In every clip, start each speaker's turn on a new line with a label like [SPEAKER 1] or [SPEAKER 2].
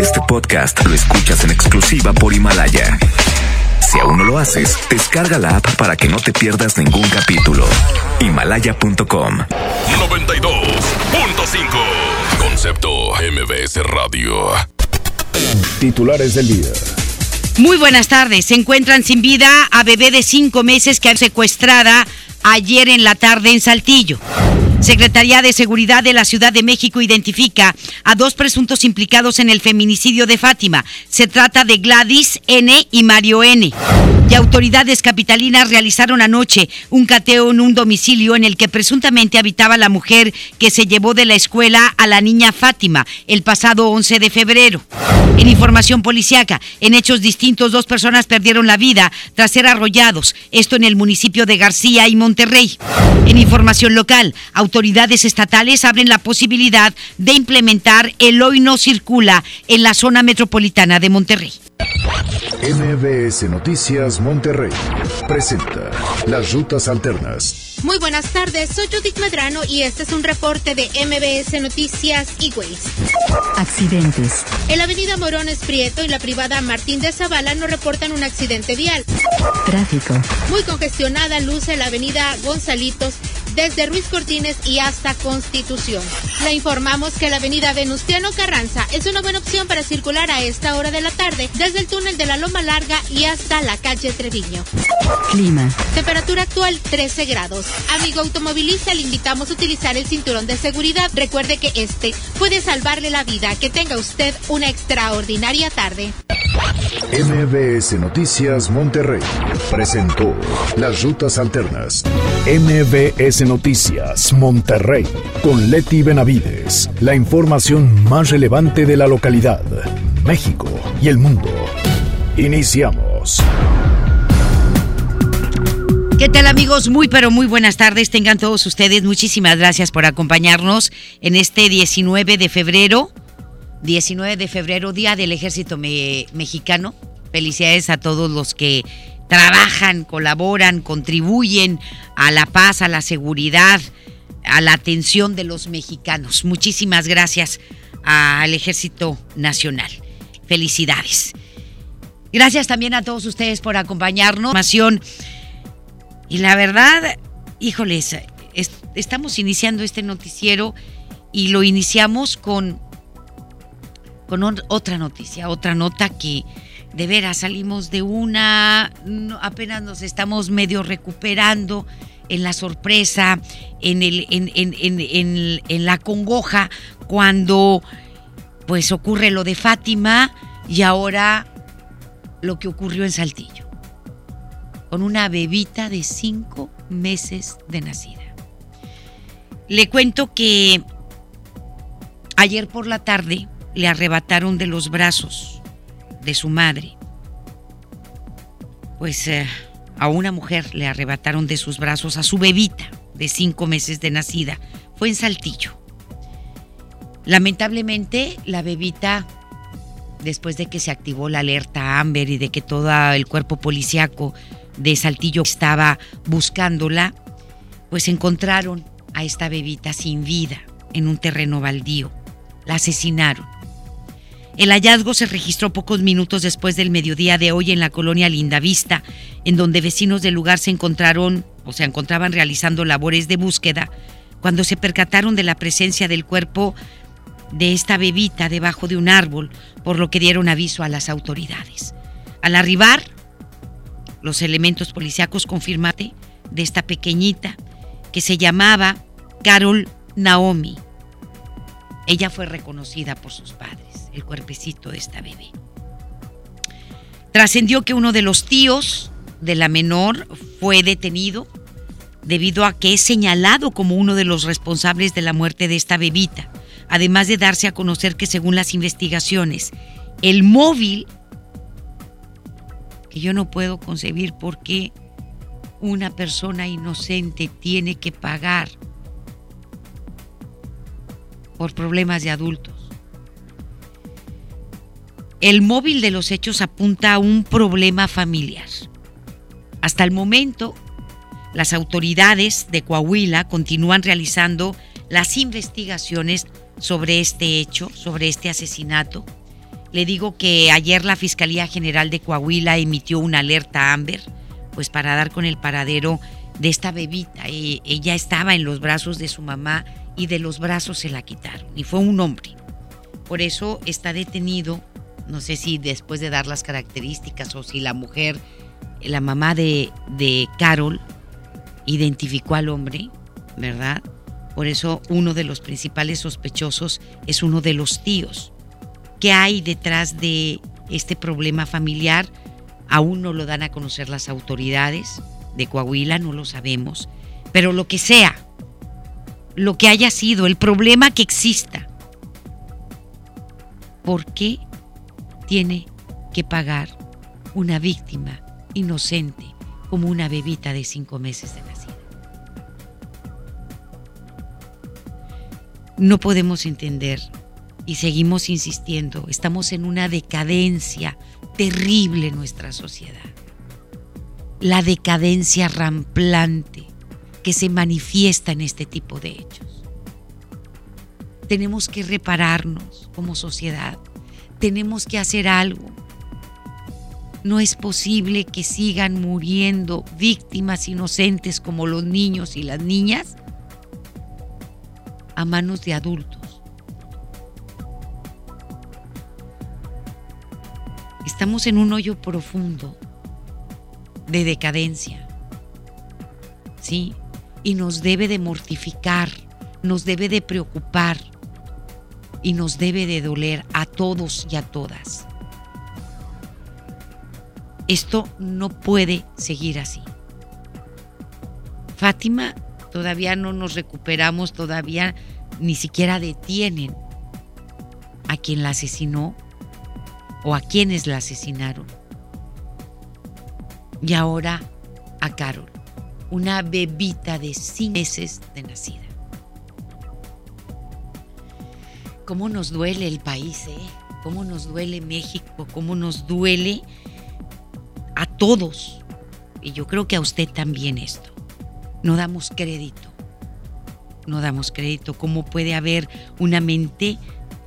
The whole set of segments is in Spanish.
[SPEAKER 1] Este podcast lo escuchas en exclusiva por Himalaya. Si aún no lo haces, descarga la app para que no te pierdas ningún capítulo. Himalaya.com
[SPEAKER 2] 92.5 Concepto MBS Radio.
[SPEAKER 3] Titulares del día.
[SPEAKER 4] Muy buenas tardes. Se encuentran sin vida a bebé de cinco meses que ha secuestrada ayer en la tarde en Saltillo. Secretaría de Seguridad de la Ciudad de México identifica a dos presuntos implicados en el feminicidio de Fátima. Se trata de Gladys N. y Mario N. Y autoridades capitalinas realizaron anoche un cateo en un domicilio en el que presuntamente habitaba la mujer que se llevó de la escuela a la niña Fátima el pasado 11 de febrero. En información policiaca, en hechos distintos, dos personas perdieron la vida tras ser arrollados, esto en el municipio de García y Monterrey. En información local, autoridades estatales abren la posibilidad de implementar el hoy no circula en la zona metropolitana de Monterrey.
[SPEAKER 3] MBS Noticias Monterrey presenta las rutas alternas.
[SPEAKER 5] Muy buenas tardes, soy Judith Medrano y este es un reporte de MBS Noticias y Waze.
[SPEAKER 6] Accidentes.
[SPEAKER 5] En la avenida Morones Prieto y la privada Martín de Zavala nos reportan un accidente vial.
[SPEAKER 6] Tráfico.
[SPEAKER 5] Muy congestionada luce la avenida Gonzalitos desde Ruiz Cortines y hasta Constitución. Le informamos que la avenida Venustiano Carranza es una buena opción para circular a esta hora de la tarde desde el túnel de la Loma Larga y hasta la calle Treviño.
[SPEAKER 6] Clima.
[SPEAKER 5] Temperatura actual 13 grados. Amigo automovilista, le invitamos a utilizar el cinturón de seguridad. Recuerde que este puede salvarle la vida. Que tenga usted una extraordinaria tarde.
[SPEAKER 3] MBS Noticias Monterrey presentó las rutas alternas. MBS Noticias Monterrey con Leti Benavides. La información más relevante de la localidad, México y el mundo. Iniciamos.
[SPEAKER 4] ¿Qué tal amigos? Muy pero muy buenas tardes. Tengan todos ustedes. Muchísimas gracias por acompañarnos en este 19 de febrero. 19 de febrero, Día del Ejército Mexicano. Felicidades a todos los que trabajan, colaboran, contribuyen a la paz, a la seguridad, a la atención de los mexicanos. Muchísimas gracias al Ejército Nacional. Felicidades. Gracias también a todos ustedes por acompañarnos. Y la verdad, híjoles, estamos iniciando este noticiero y lo iniciamos con, con otra noticia, otra nota que de veras salimos de una, apenas nos estamos medio recuperando en la sorpresa, en, el, en, en, en la congoja, cuando pues ocurre lo de Fátima y ahora lo que ocurrió en Saltillo con una bebita de cinco meses de nacida. Le cuento que ayer por la tarde le arrebataron de los brazos de su madre. Pues eh, a una mujer le arrebataron de sus brazos a su bebita de cinco meses de nacida. Fue en Saltillo. Lamentablemente la bebita, después de que se activó la alerta Amber y de que todo el cuerpo policiaco de Saltillo estaba buscándola, pues encontraron a esta bebita sin vida en un terreno baldío. La asesinaron. El hallazgo se registró pocos minutos después del mediodía de hoy en la colonia Lindavista, en donde vecinos del lugar se encontraron o se encontraban realizando labores de búsqueda cuando se percataron de la presencia del cuerpo de esta bebita debajo de un árbol, por lo que dieron aviso a las autoridades. Al arribar, los elementos policíacos confirmaron de esta pequeñita que se llamaba Carol Naomi. Ella fue reconocida por sus padres, el cuerpecito de esta bebé. Trascendió que uno de los tíos de la menor fue detenido debido a que es señalado como uno de los responsables de la muerte de esta bebita, además de darse a conocer que según las investigaciones, el móvil yo no puedo concebir por qué una persona inocente tiene que pagar por problemas de adultos. El móvil de los hechos apunta a un problema familiar. Hasta el momento, las autoridades de Coahuila continúan realizando las investigaciones sobre este hecho, sobre este asesinato Le digo que ayer la Fiscalía General de Coahuila emitió una alerta Amber, pues para dar con el paradero de esta bebita. E- ella estaba en los brazos de su mamá y de los brazos se la quitaron. Y fue un hombre. Por eso está detenido, no sé si después de dar las características o si la mujer, la mamá de, de Carol, identificó al hombre, ¿verdad? Por eso uno de los principales sospechosos es uno de los tíos. ¿Qué hay detrás de este problema familiar? Aún no lo dan a conocer las autoridades de Coahuila, no lo sabemos. Pero lo que sea, lo que haya sido, el problema que exista, ¿por qué tiene que pagar una víctima inocente como una bebita de cinco meses de nacida? No podemos entender y seguimos insistiendo, estamos en una decadencia terrible en nuestra sociedad. La decadencia ramplante que se manifiesta en este tipo de hechos. Tenemos que repararnos como sociedad, tenemos que hacer algo. No es posible que sigan muriendo víctimas inocentes como los niños y las niñas a manos de adultos. Estamos en un hoyo profundo de decadencia. ¿Sí? Y nos debe de mortificar, nos debe de preocupar y nos debe de doler a todos y a todas. Esto no puede seguir así. Fátima, todavía no nos recuperamos, todavía ni siquiera detienen a quien la asesinó o a quienes la asesinaron. Y ahora a Carol, una bebita de cinco meses de nacida. ¿Cómo nos duele el país, eh? ¿Cómo nos duele México? ¿Cómo nos duele a todos? Y yo creo que a usted también esto. No damos crédito. No damos crédito. ¿Cómo puede haber una mente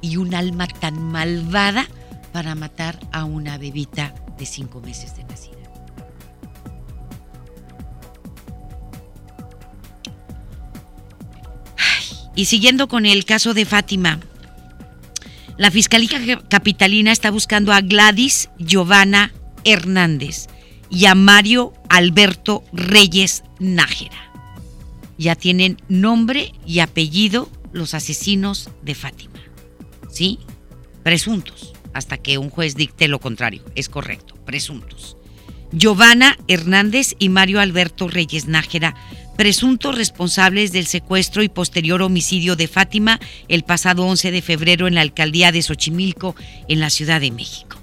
[SPEAKER 4] y un alma tan malvada para matar a una bebita de cinco meses de nacida? Y siguiendo con el caso de Fátima, la Fiscalía Capitalina está buscando a Gladys Giovanna Hernández y a Mario Alberto Reyes Nájera. Ya tienen nombre y apellido los asesinos de Fátima. ¿Sí? Presuntos, hasta que un juez dicte lo contrario. Es correcto, presuntos. Giovanna Hernández y Mario Alberto Reyes Nájera presuntos responsables del secuestro y posterior homicidio de Fátima el pasado 11 de febrero en la alcaldía de Xochimilco, en la Ciudad de México.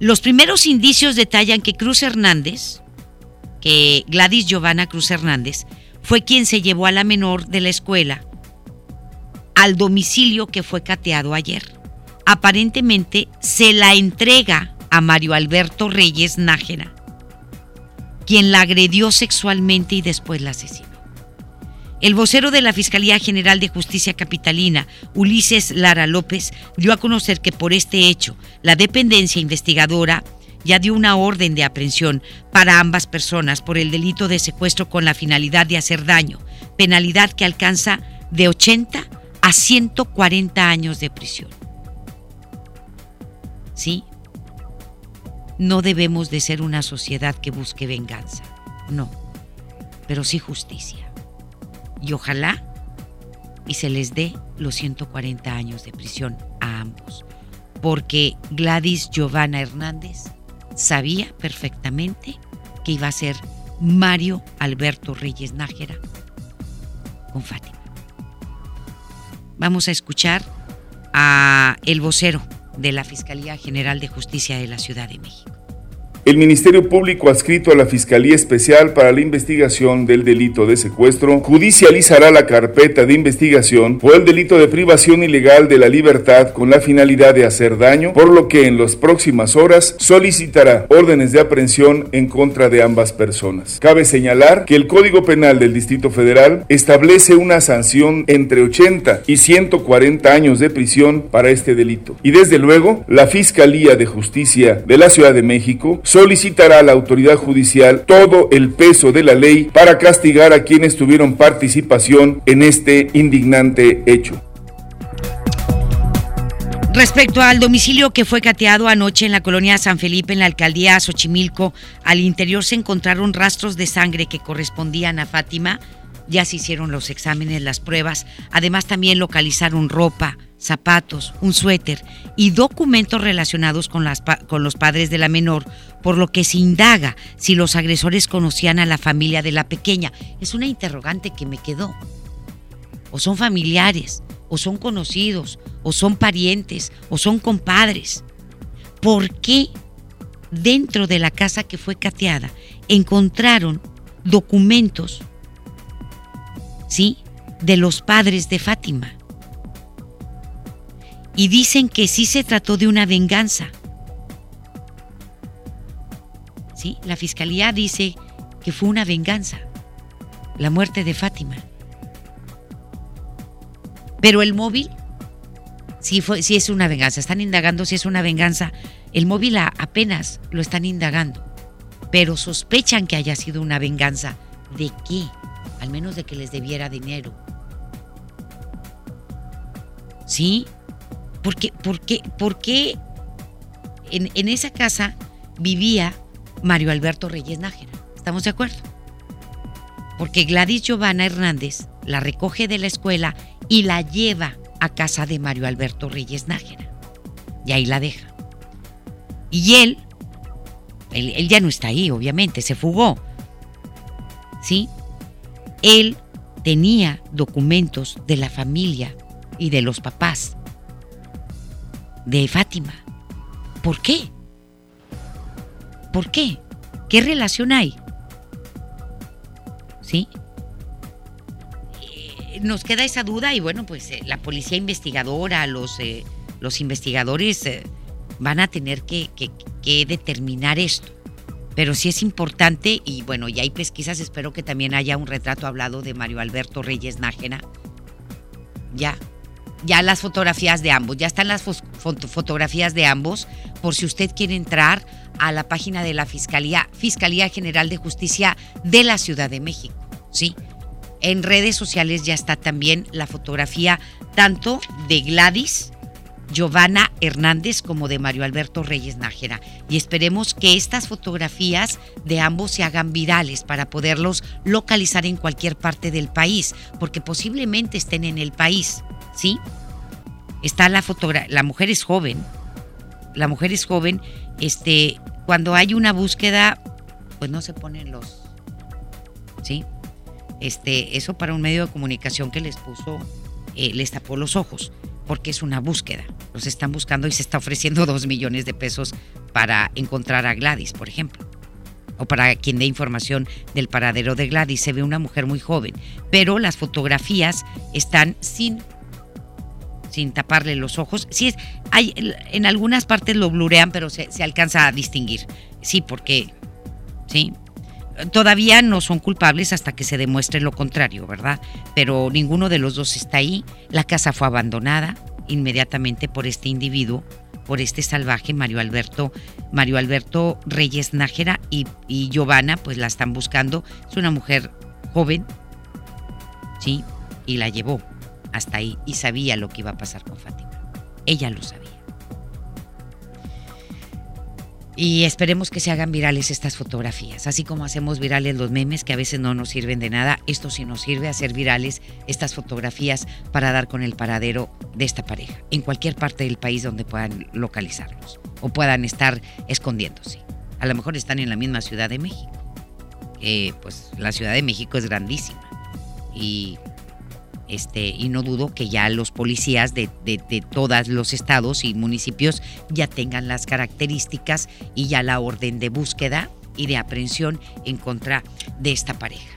[SPEAKER 4] Los primeros indicios detallan que Cruz Hernández, que Gladys Giovanna Cruz Hernández, fue quien se llevó a la menor de la escuela al domicilio que fue cateado ayer. Aparentemente se la entrega a Mario Alberto Reyes Nájera, quien la agredió sexualmente y después la asesinó. El vocero de la Fiscalía General de Justicia Capitalina, Ulises Lara López, dio a conocer que por este hecho, la dependencia investigadora ya dio una orden de aprehensión para ambas personas por el delito de secuestro con la finalidad de hacer daño, penalidad que alcanza de 80 a 140 años de prisión. ¿Sí? No debemos de ser una sociedad que busque venganza, no, pero sí justicia y ojalá y se les dé los 140 años de prisión a ambos, porque Gladys Giovanna Hernández sabía perfectamente que iba a ser Mario Alberto Reyes Nájera con Fátima. Vamos a escuchar a el vocero de la Fiscalía General de Justicia de la Ciudad de México.
[SPEAKER 7] El Ministerio Público adscrito a la Fiscalía Especial para la Investigación del Delito de Secuestro judicializará la carpeta de investigación por el delito de privación ilegal de la libertad con la finalidad de hacer daño, por lo que en las próximas horas solicitará órdenes de aprehensión en contra de ambas personas. Cabe señalar que el Código Penal del Distrito Federal establece una sanción entre 80 y 140 años de prisión para este delito. Y desde luego, la Fiscalía de Justicia de la Ciudad de México solicitará a la autoridad judicial todo el peso de la ley para castigar a quienes tuvieron participación en este indignante hecho.
[SPEAKER 4] Respecto al domicilio que fue cateado anoche en la colonia San Felipe, en la alcaldía Xochimilco, al interior se encontraron rastros de sangre que correspondían a Fátima. Ya se hicieron los exámenes, las pruebas. Además, también localizaron ropa, zapatos, un suéter y documentos relacionados con, las, con los padres de la menor, por lo que se indaga si los agresores conocían a la familia de la pequeña. Es una interrogante que me quedó. O son familiares, o son conocidos, o son parientes, o son compadres. ¿Por qué dentro de la casa que fue cateada encontraron documentos, ¿sí? De los padres de Fátima. Y dicen que sí se trató de una venganza. ¿Sí? La fiscalía dice que fue una venganza, la muerte de Fátima. Pero el móvil, sí, fue, sí es una venganza. Están indagando si es una venganza. El móvil apenas lo están indagando. Pero sospechan que haya sido una venganza. ¿De qué? Al menos de que les debiera dinero. ¿Sí? ¿Por qué? ¿Por qué? ¿Por qué en, en esa casa vivía Mario Alberto Reyes Nájera? ¿Estamos de acuerdo? Porque Gladys Giovanna Hernández la recoge de la escuela y la lleva a casa de Mario Alberto Reyes Nájera. Y ahí la deja. Y él, él, ya no está ahí, obviamente, se fugó. ¿Sí? Él tenía documentos de la familia y de los papás de Fátima. ¿Por qué? ¿Por qué? ¿Qué relación hay? ¿Sí? nos queda esa duda y bueno, pues eh, la policía investigadora, los, eh, los investigadores eh, van a tener que, determinar esto. Pero sí es importante y bueno, ya hay pesquisas, espero que también haya un retrato hablado de Mario Alberto Reyes Nájera. Ya, ya las fotografías de ambos, ya están las fotografías de ambos, por si usted quiere entrar a la página de la Fiscalía, Fiscalía General de Justicia de la Ciudad de México, ¿sí? En redes sociales ya está también la fotografía tanto de Gladys, Giovanna Hernández como de Mario Alberto Reyes Nájera. Y esperemos que estas fotografías de ambos se hagan virales para poderlos localizar en cualquier parte del país, porque posiblemente estén en el país, ¿sí? Está la fotografía, la mujer es joven, la mujer es joven, este, cuando hay una búsqueda, pues no se ponen los, ¿sí? este, eso para un medio de comunicación que les puso, eh, les tapó los ojos, porque es una búsqueda. Los están buscando y se está ofreciendo dos millones de pesos para encontrar a Gladys, por ejemplo. O para quien dé información del paradero de Gladys. Se ve una mujer muy joven, pero las fotografías están sin sin taparle los ojos. Sí, es, hay, en algunas partes lo blurean, pero se, se alcanza a distinguir. Sí, porque, sí, todavía no son culpables hasta que se demuestre lo contrario, ¿verdad? Pero ninguno de los dos está ahí. La casa fue abandonada inmediatamente por este individuo, por este salvaje Mario Alberto, Mario Alberto Reyes Nájera y, y Giovanna, pues la están buscando. Es una mujer joven, ¿sí? Y la llevó hasta ahí y sabía lo que iba a pasar con Fátima. Ella lo sabía. Y esperemos que se hagan virales estas fotografías, así como hacemos virales los memes que a veces no nos sirven de nada, esto sí nos sirve hacer virales estas fotografías para dar con el paradero de esta pareja, en cualquier parte del país donde puedan localizarlos o puedan estar escondiéndose. A lo mejor están en la misma Ciudad de México. pues la Ciudad de México es grandísima y Este, y no dudo que ya los policías de, de, de todos los estados y municipios ya tengan las características y ya la orden de búsqueda y de aprehensión en contra de esta pareja,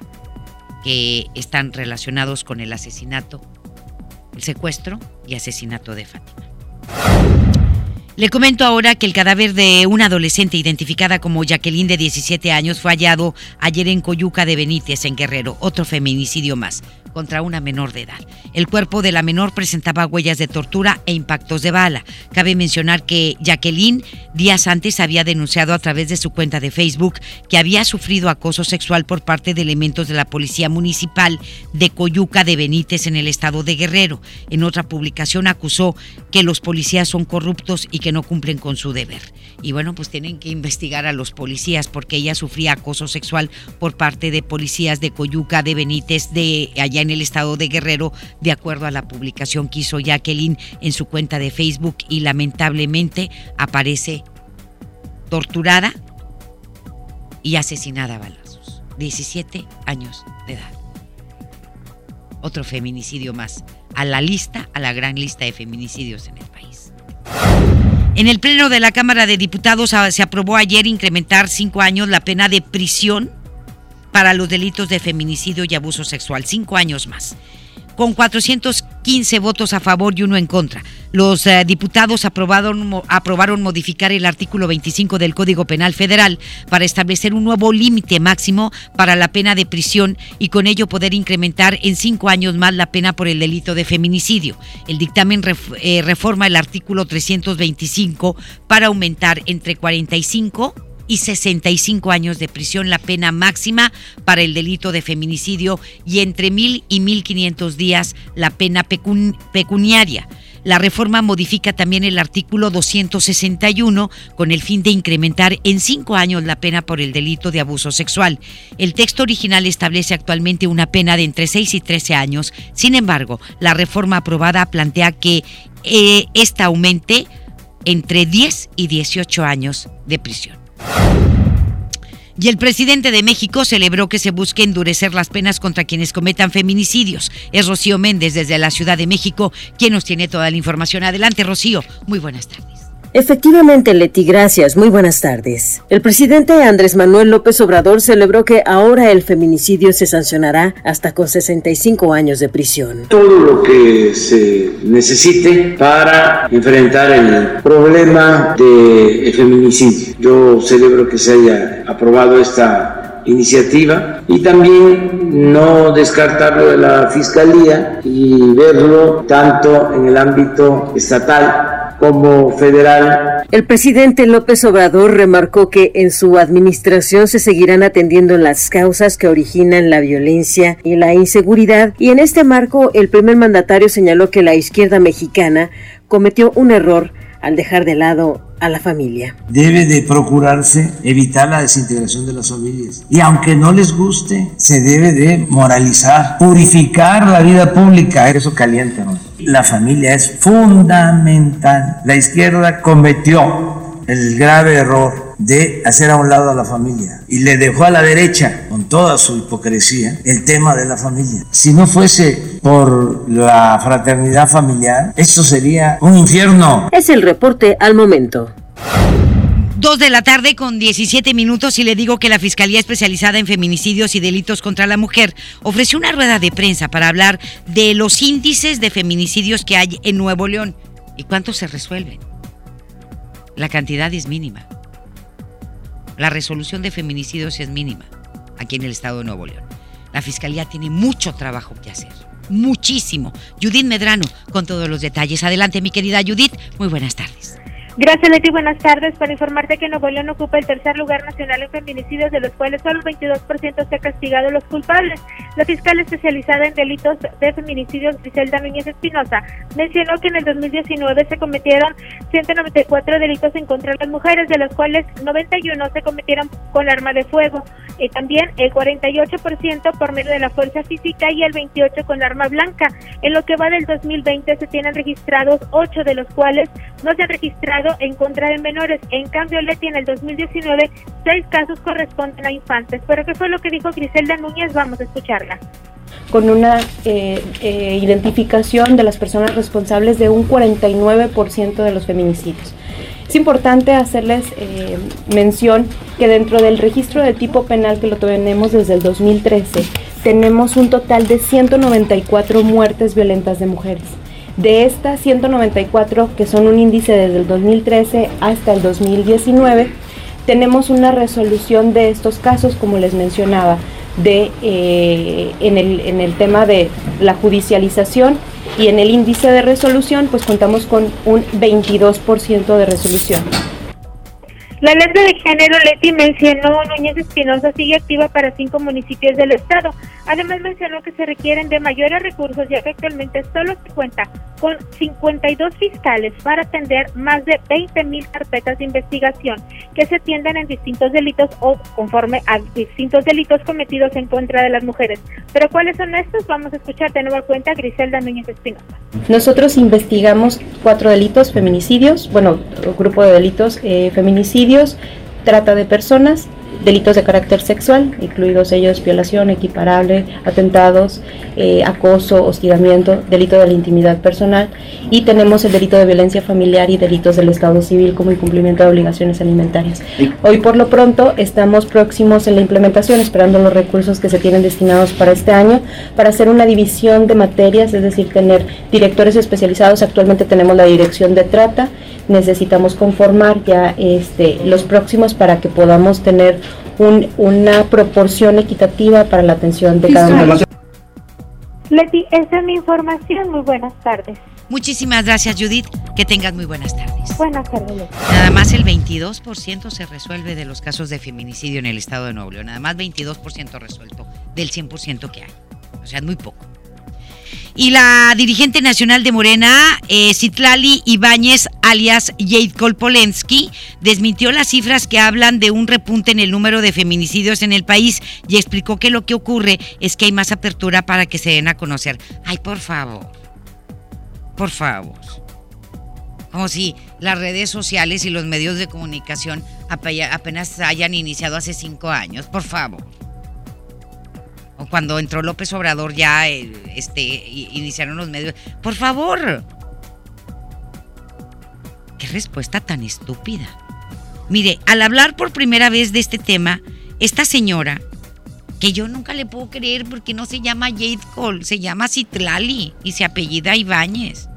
[SPEAKER 4] que están relacionados con el asesinato, el secuestro y asesinato de Fátima. Le comento ahora que el cadáver de una adolescente identificada como Jacqueline de 17 años fue hallado ayer en Coyuca de Benítez, en Guerrero, otro feminicidio más contra una menor de edad. El cuerpo de la menor presentaba huellas de tortura e impactos de bala. Cabe mencionar que Jacqueline días antes había denunciado a través de su cuenta de Facebook que había sufrido acoso sexual por parte de elementos de la Policía Municipal de Coyuca de Benítez en el estado de Guerrero. En otra publicación acusó que los policías son corruptos y que no cumplen con su deber. Y bueno, pues tienen que investigar a los policías porque ella sufría acoso sexual por parte de policías de Coyuca de Benítez de allá en el estado de Guerrero, de acuerdo a la publicación que hizo Jacqueline en su cuenta de Facebook y lamentablemente aparece torturada y asesinada a balazos. 17 años de edad. Otro feminicidio más a la lista, a la gran lista de feminicidios en el país. En el Pleno de la Cámara de Diputados ah, se aprobó ayer incrementar cinco años la pena de prisión para los delitos de feminicidio y abuso sexual. Cinco años más. Con 415 votos a favor y uno en contra. Los eh, diputados aprobaron, modificar el artículo 25 del Código Penal Federal para establecer un nuevo límite máximo para la pena de prisión y con ello poder incrementar en cinco años más la pena por el delito de feminicidio. El dictamen eh, reforma el artículo 325 para aumentar entre 45 y 65 años de prisión la pena máxima para el delito de feminicidio y entre mil y 1.500 días la pena pecun pecuniaria. La reforma modifica también el artículo 261 con el fin de incrementar en cinco años la pena por el delito de abuso sexual. El texto original establece actualmente una pena de entre 6 y 13 años. Sin embargo, la reforma aprobada plantea que eh, esta aumente entre 10 y 18 años de prisión. Y el presidente de México celebró que se busque endurecer las penas contra quienes cometan feminicidios. Es Rocío Méndez desde la Ciudad de México quien nos tiene toda la información. Adelante, Rocío. Muy buenas tardes.
[SPEAKER 8] Efectivamente, Leti, gracias. Muy buenas tardes. El presidente Andrés Manuel López Obrador celebró que ahora el feminicidio se sancionará hasta con 65 años de prisión.
[SPEAKER 9] Todo lo que se necesite para enfrentar el problema del feminicidio. Yo celebro que se haya aprobado esta iniciativa y también no descartarlo de la Fiscalía y verlo tanto en el ámbito estatal como federal.
[SPEAKER 8] El presidente López Obrador remarcó que en su administración se seguirán atendiendo las causas que originan la violencia y la inseguridad y en este marco el primer mandatario señaló que la izquierda mexicana cometió un error al dejar de lado a la familia.
[SPEAKER 10] Debe de procurarse evitar la desintegración de las familias. Y aunque no les guste, se debe de moralizar, purificar la vida pública. Eso calienta. ¿no? La familia es fundamental. La izquierda cometió el grave error de hacer a un lado a la familia y le dejó a la derecha, con toda su hipocresía, el tema de la familia. Si no fuese por la fraternidad familiar, esto sería un infierno.
[SPEAKER 8] Es el reporte al momento.
[SPEAKER 4] Dos de la tarde con 17 minutos y le digo que la Fiscalía Especializada en Feminicidios y Delitos contra la Mujer ofreció una rueda de prensa para hablar de los índices de feminicidios que hay en Nuevo León y cuántos se resuelven. La cantidad es mínima. La resolución de feminicidios es mínima aquí en el estado de Nuevo León. La Fiscalía tiene mucho trabajo que hacer. Muchísimo. Judith Medrano con todos los detalles. Adelante, mi querida Judith. Muy buenas tardes.
[SPEAKER 5] Gracias, Leti. Buenas tardes. Para informarte que Nuevo León ocupa el tercer lugar nacional en feminicidios, de los cuales solo el 22% se ha castigado a los culpables. La fiscal especializada en delitos de feminicidios, Griselda Núñez Espinosa, mencionó que en el 2019 se cometieron 194 delitos en contra de las mujeres, de los cuales 91 se cometieron con arma de fuego. Y también el 48% por medio de la fuerza física y el 28% con arma blanca. En lo que va del 2020 se tienen registrados 8 de los cuales no se han registrado en contra de menores. En cambio, Leti, en el 2019, seis casos corresponden a infantes. Pero ¿qué fue lo que dijo Griselda Núñez? Vamos a escucharla.
[SPEAKER 11] con una eh, eh, identificación de las personas responsables de un 49% de los feminicidios. Es importante hacerles eh, mención que dentro del registro de tipo penal que lo tenemos desde el 2013, tenemos un total de 194 muertes violentas de mujeres. De estas 194, que son un índice desde el 2013 hasta el 2019, tenemos una resolución de estos casos, como les mencionaba, de, eh, en, el, en el tema de la judicialización y en el índice de resolución, pues contamos con un 22% de resolución.
[SPEAKER 12] La letra de género Leti mencionó Núñez Espinosa sigue activa para cinco municipios del estado. Además mencionó que se requieren de mayores recursos ya que actualmente solo se cuenta con 52 fiscales para atender más de 20 mil carpetas de investigación que se atienden en distintos delitos o conforme a distintos delitos cometidos en contra de las mujeres. Pero ¿cuáles son estos? Vamos a escuchar de nuevo cuenta Griselda Núñez Espinosa.
[SPEAKER 11] Nosotros investigamos cuatro delitos, feminicidios, bueno, grupo de delitos, eh, feminicidios trata de personas, delitos de carácter sexual, incluidos ellos violación equiparable, atentados, eh, acoso, hostigamiento, delito de la intimidad personal y tenemos el delito de violencia familiar y delitos del Estado civil como incumplimiento de obligaciones alimentarias. Hoy por lo pronto estamos próximos en la implementación, esperando los recursos que se tienen destinados para este año, para hacer una división de materias, es decir, tener directores especializados. Actualmente tenemos la dirección de trata, necesitamos conformar ya este, los próximos para que podamos tener una proporción equitativa para la atención de cada uno.
[SPEAKER 12] Leti, esa es mi información. Muy buenas tardes.
[SPEAKER 4] Muchísimas gracias, Judith. Que tengas muy buenas tardes.
[SPEAKER 12] Buenas tardes.
[SPEAKER 4] Nada más el 22% se resuelve de los casos de feminicidio en el estado de Nuevo León. Nada más 22% resuelto del 100% que hay. O sea, es muy poco. Y la dirigente nacional de Morena, eh, Citlali Ibáñez, alias Jade Kolpolensky, desmintió las cifras que hablan de un repunte en el número de feminicidios en el país y explicó que lo que ocurre es que hay más apertura para que se den a conocer. Ay, por favor. Por favor. Como si las redes sociales y los medios de comunicación apenas hayan iniciado hace cinco años. Por favor cuando entró López Obrador ya eh, este, iniciaron los medios. Por favor. Qué respuesta tan estúpida. Mire, al hablar por primera vez de este tema, esta señora, que yo nunca le puedo creer porque no se llama Jade Cole, se llama Citlali y se apellida Ibáñez.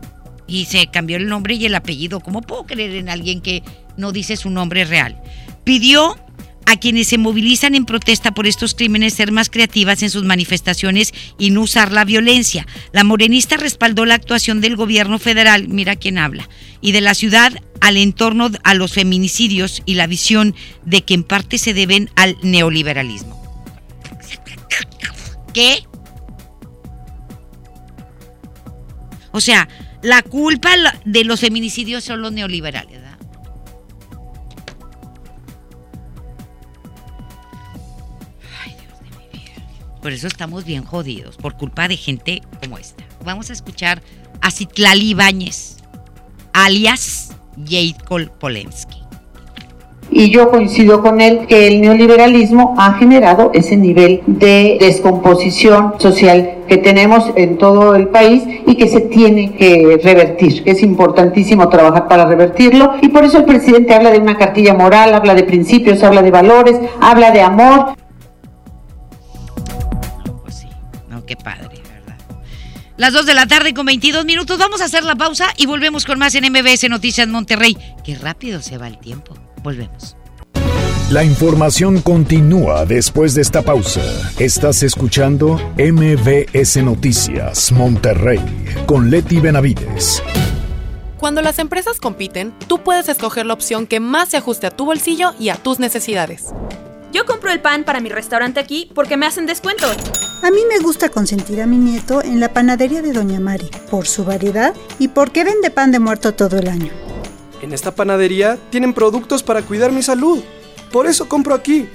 [SPEAKER 4] Y se cambió el nombre y el apellido. ¿Cómo puedo creer en alguien que no dice su nombre real? Pidió a quienes se movilizan en protesta por estos crímenes ser más creativas en sus manifestaciones y no usar la violencia. La morenista respaldó la actuación del gobierno federal, mira quién habla, y de la ciudad al entorno a los feminicidios y la visión de que en parte se deben al neoliberalismo. ¿Qué? O sea, la culpa de los feminicidios son los neoliberales. Por eso estamos bien jodidos, por culpa de gente como esta. Vamos a escuchar a Citlali Ibáñez, alias Jade Polensky.
[SPEAKER 13] Y yo coincido con él que el neoliberalismo ha generado ese nivel de descomposición social que tenemos en todo el país y que se tiene que revertir. Es importantísimo trabajar para revertirlo y por eso el presidente habla de una cartilla moral, habla de principios, habla de valores, habla de amor.
[SPEAKER 4] Qué padre, ¿verdad? Las 2 de la tarde con 22 minutos. Vamos a hacer la pausa y volvemos con más en MBS Noticias Monterrey. Qué rápido se va el tiempo. Volvemos.
[SPEAKER 3] La información continúa después de esta pausa. Estás escuchando MBS Noticias Monterrey con Leti Benavides.
[SPEAKER 14] Cuando las empresas compiten, tú puedes escoger la opción que más se ajuste a tu bolsillo y a tus necesidades.
[SPEAKER 15] Yo compro el pan para mi restaurante aquí porque me hacen descuento.
[SPEAKER 16] A mí me gusta consentir a mi nieto en la panadería de Doña Mari, por su variedad y porque vende pan de muerto todo el año.
[SPEAKER 17] En esta panadería tienen productos para cuidar mi salud. Por eso compro aquí.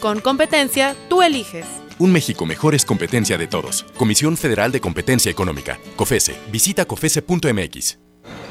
[SPEAKER 14] Con competencia, tú eliges.
[SPEAKER 18] Un México mejor es competencia de todos. Comisión Federal de Competencia Económica. COFESE. Visita COFESE.mx.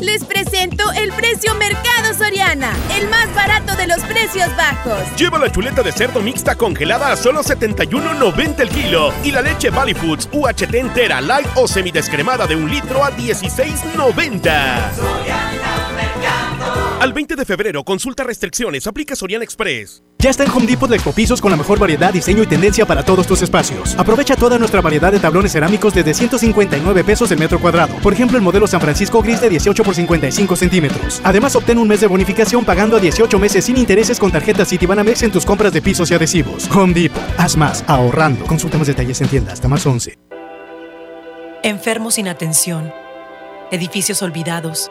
[SPEAKER 19] Les presento el precio Mercado Soriana, el más barato de los precios bajos.
[SPEAKER 20] Lleva la chuleta de cerdo mixta congelada a solo 71.90 el kilo y la leche Valley Foods UHT entera, light o semidescremada de un litro a 16.90. Al 20 de febrero, consulta restricciones, aplica Soriana Express.
[SPEAKER 21] Ya está en Home Depot de Ecopisos con la mejor variedad, diseño y tendencia para todos tus espacios. Aprovecha toda nuestra variedad de tablones cerámicos desde 159 pesos el metro cuadrado. Por ejemplo, el modelo San Francisco Gris de 18 por 55 centímetros. Además, obtén un mes de bonificación pagando a 18 meses sin intereses con tarjeta Citibanamex en tus compras de pisos y adhesivos. Home Depot. Haz más, ahorrando. Consulta más detalles en tienda hasta más 11.
[SPEAKER 22] Enfermos sin atención. Edificios olvidados.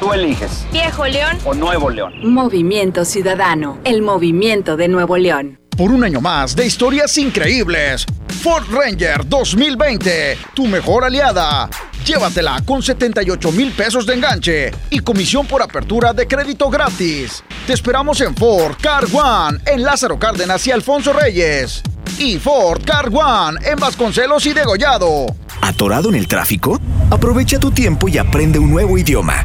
[SPEAKER 14] Tú eliges.
[SPEAKER 23] Viejo León
[SPEAKER 14] o Nuevo León.
[SPEAKER 24] Movimiento Ciudadano, el movimiento de Nuevo León.
[SPEAKER 25] Por un año más de historias increíbles. Ford Ranger 2020, tu mejor aliada. Llévatela con 78 mil pesos de enganche y comisión por apertura de crédito gratis. Te esperamos en Ford Car One, en Lázaro Cárdenas y Alfonso Reyes. Y Ford Car One, en Vasconcelos y Degollado.
[SPEAKER 1] ¿Atorado en el tráfico? Aprovecha tu tiempo y aprende un nuevo idioma.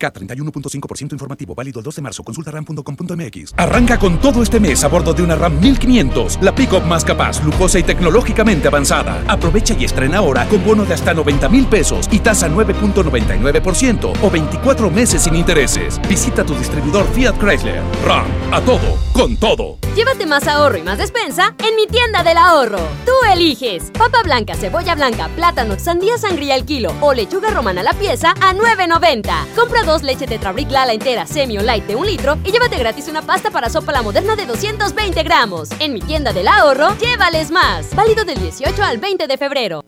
[SPEAKER 26] K31.5% informativo, válido el 2 de marzo. Consulta ram.com.mx. Arranca con todo este mes a bordo de una RAM 1500, la pick-up más capaz, lujosa y tecnológicamente avanzada. Aprovecha y estrena ahora con bono de hasta 90 mil pesos y tasa 9.99% o 24 meses sin intereses. Visita tu distribuidor Fiat Chrysler. RAM, a todo, con todo.
[SPEAKER 27] Llévate más ahorro y más despensa en mi tienda del ahorro. Tú eliges papa blanca, cebolla blanca, plátano, sandía sangría al kilo o lechuga romana a la pieza a 9.90. Compra dos leche Tetrabric Lala entera, semi o light de un litro y llévate gratis una pasta para sopa la moderna de 220 gramos. En mi tienda del ahorro, llévales más. Válido del 18 al 20 de febrero.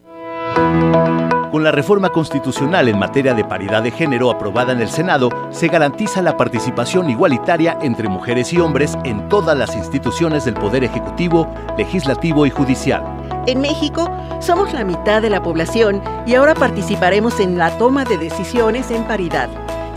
[SPEAKER 28] Con la reforma constitucional en materia de paridad de género aprobada en el Senado, se garantiza la participación igualitaria entre mujeres y hombres en todas las instituciones del Poder Ejecutivo, Legislativo y Judicial.
[SPEAKER 16] En México somos la mitad de la población y ahora participaremos en la toma de decisiones en paridad.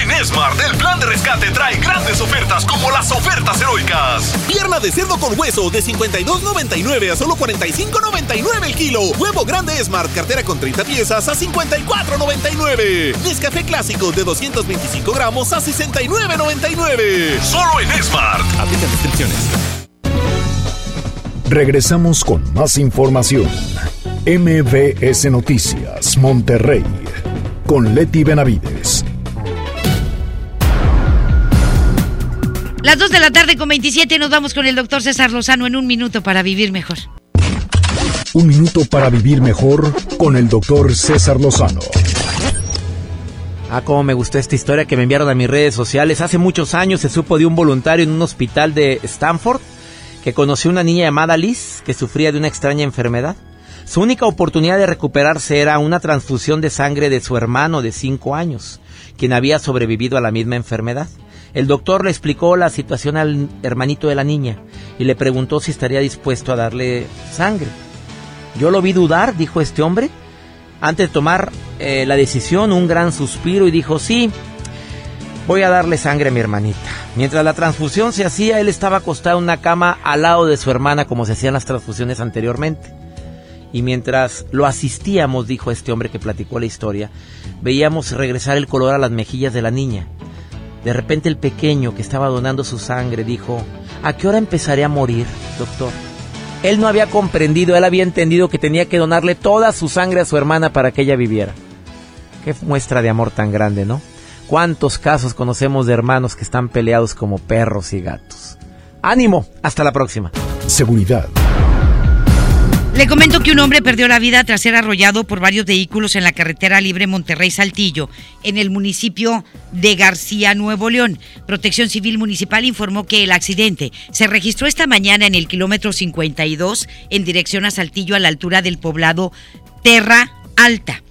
[SPEAKER 29] En Smart, el plan de rescate trae grandes ofertas como las ofertas heroicas.
[SPEAKER 18] Pierna de cerdo con hueso de 52.99 a solo 45.99 el kilo. Huevo grande Smart, cartera con 30 piezas a 54.99. Nescafé clásico de 225 gramos a 69.99.
[SPEAKER 29] Solo en Smart.
[SPEAKER 18] Aplica descripciones.
[SPEAKER 3] Regresamos con más información. MBS Noticias, Monterrey, con Leti Benavides.
[SPEAKER 4] Las 2 de la tarde con 27 nos vamos con el doctor César Lozano en un minuto para vivir mejor.
[SPEAKER 3] Un minuto para vivir mejor con el doctor César Lozano.
[SPEAKER 30] Ah, cómo me gustó esta historia que me enviaron a mis redes sociales. Hace muchos años se supo de un voluntario en un hospital de Stanford que conoció una niña llamada Liz que sufría de una extraña enfermedad. Su única oportunidad de recuperarse era una transfusión de sangre de su hermano de 5 años, quien había sobrevivido a la misma enfermedad. El doctor le explicó la situación al hermanito de la niña y le preguntó si estaría dispuesto a darle sangre. Yo lo vi dudar, dijo este hombre. Antes de tomar eh, la decisión, un gran suspiro y dijo, sí, Voy a darle sangre a mi hermanita. Mientras la transfusión se hacía, él estaba acostado en una cama al lado de su hermana como se hacían las transfusiones anteriormente. Y mientras lo asistíamos, dijo este hombre que platicó la historia, veíamos regresar el color a las mejillas de la niña. De repente el pequeño que estaba donando su sangre dijo, ¿a qué hora empezaré a morir, doctor? Él no había comprendido, él había entendido que tenía que donarle toda su sangre a su hermana para que ella viviera. Qué muestra de amor tan grande, ¿no? ¿Cuántos casos conocemos de hermanos que están peleados como perros y gatos? Ánimo, hasta la próxima.
[SPEAKER 3] Seguridad.
[SPEAKER 4] Le comento que un hombre perdió la vida tras ser arrollado por varios vehículos en la carretera libre Monterrey-Saltillo, en el municipio de García, Nuevo León. Protección Civil Municipal informó que el accidente se registró esta mañana en el kilómetro 52 en dirección a Saltillo a la altura del poblado Terra Alta.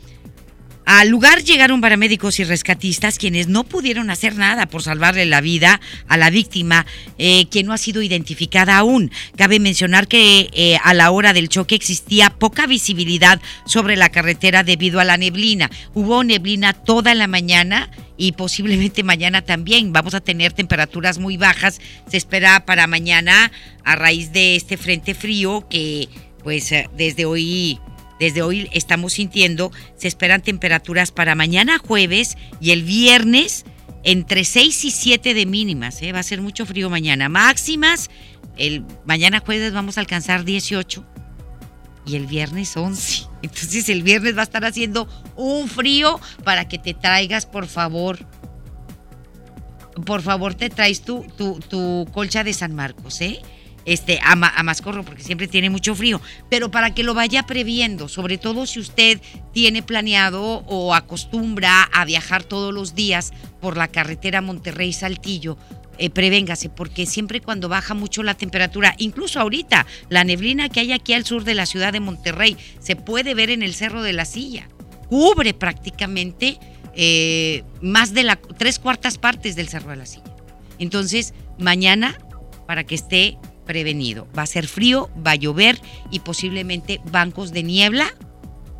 [SPEAKER 4] Al lugar llegaron paramédicos y rescatistas quienes no pudieron hacer nada por salvarle la vida a la víctima, eh, que no ha sido identificada aún. Cabe mencionar que eh, a la hora del choque existía poca visibilidad sobre la carretera debido a la neblina. Hubo neblina toda la mañana y posiblemente mañana también. Vamos a tener temperaturas muy bajas. Se espera para mañana a raíz de este frente frío que pues eh, desde hoy desde hoy estamos sintiendo, se esperan temperaturas para mañana jueves y el viernes entre 6 y 7 de mínimas. ¿eh? Va a ser mucho frío mañana. Máximas, el mañana jueves vamos a alcanzar 18 y el viernes 11. Entonces el viernes va a estar haciendo un frío para que te traigas, por favor. Por favor, te traes tu, tu, tu colcha de San Marcos, ¿eh? Este, a, a Mascorro porque siempre tiene mucho frío, pero para que lo vaya previendo, sobre todo si usted tiene planeado o acostumbra a viajar todos los días por la carretera Monterrey-Saltillo, eh, prevéngase, porque siempre cuando baja mucho la temperatura, incluso ahorita, la neblina que hay aquí al sur de la ciudad de Monterrey, se puede ver en el Cerro de la Silla, cubre prácticamente eh, más de la tres cuartas partes del Cerro de la Silla. Entonces, mañana, para que esté prevenido. Va a ser frío, va a llover y posiblemente bancos de niebla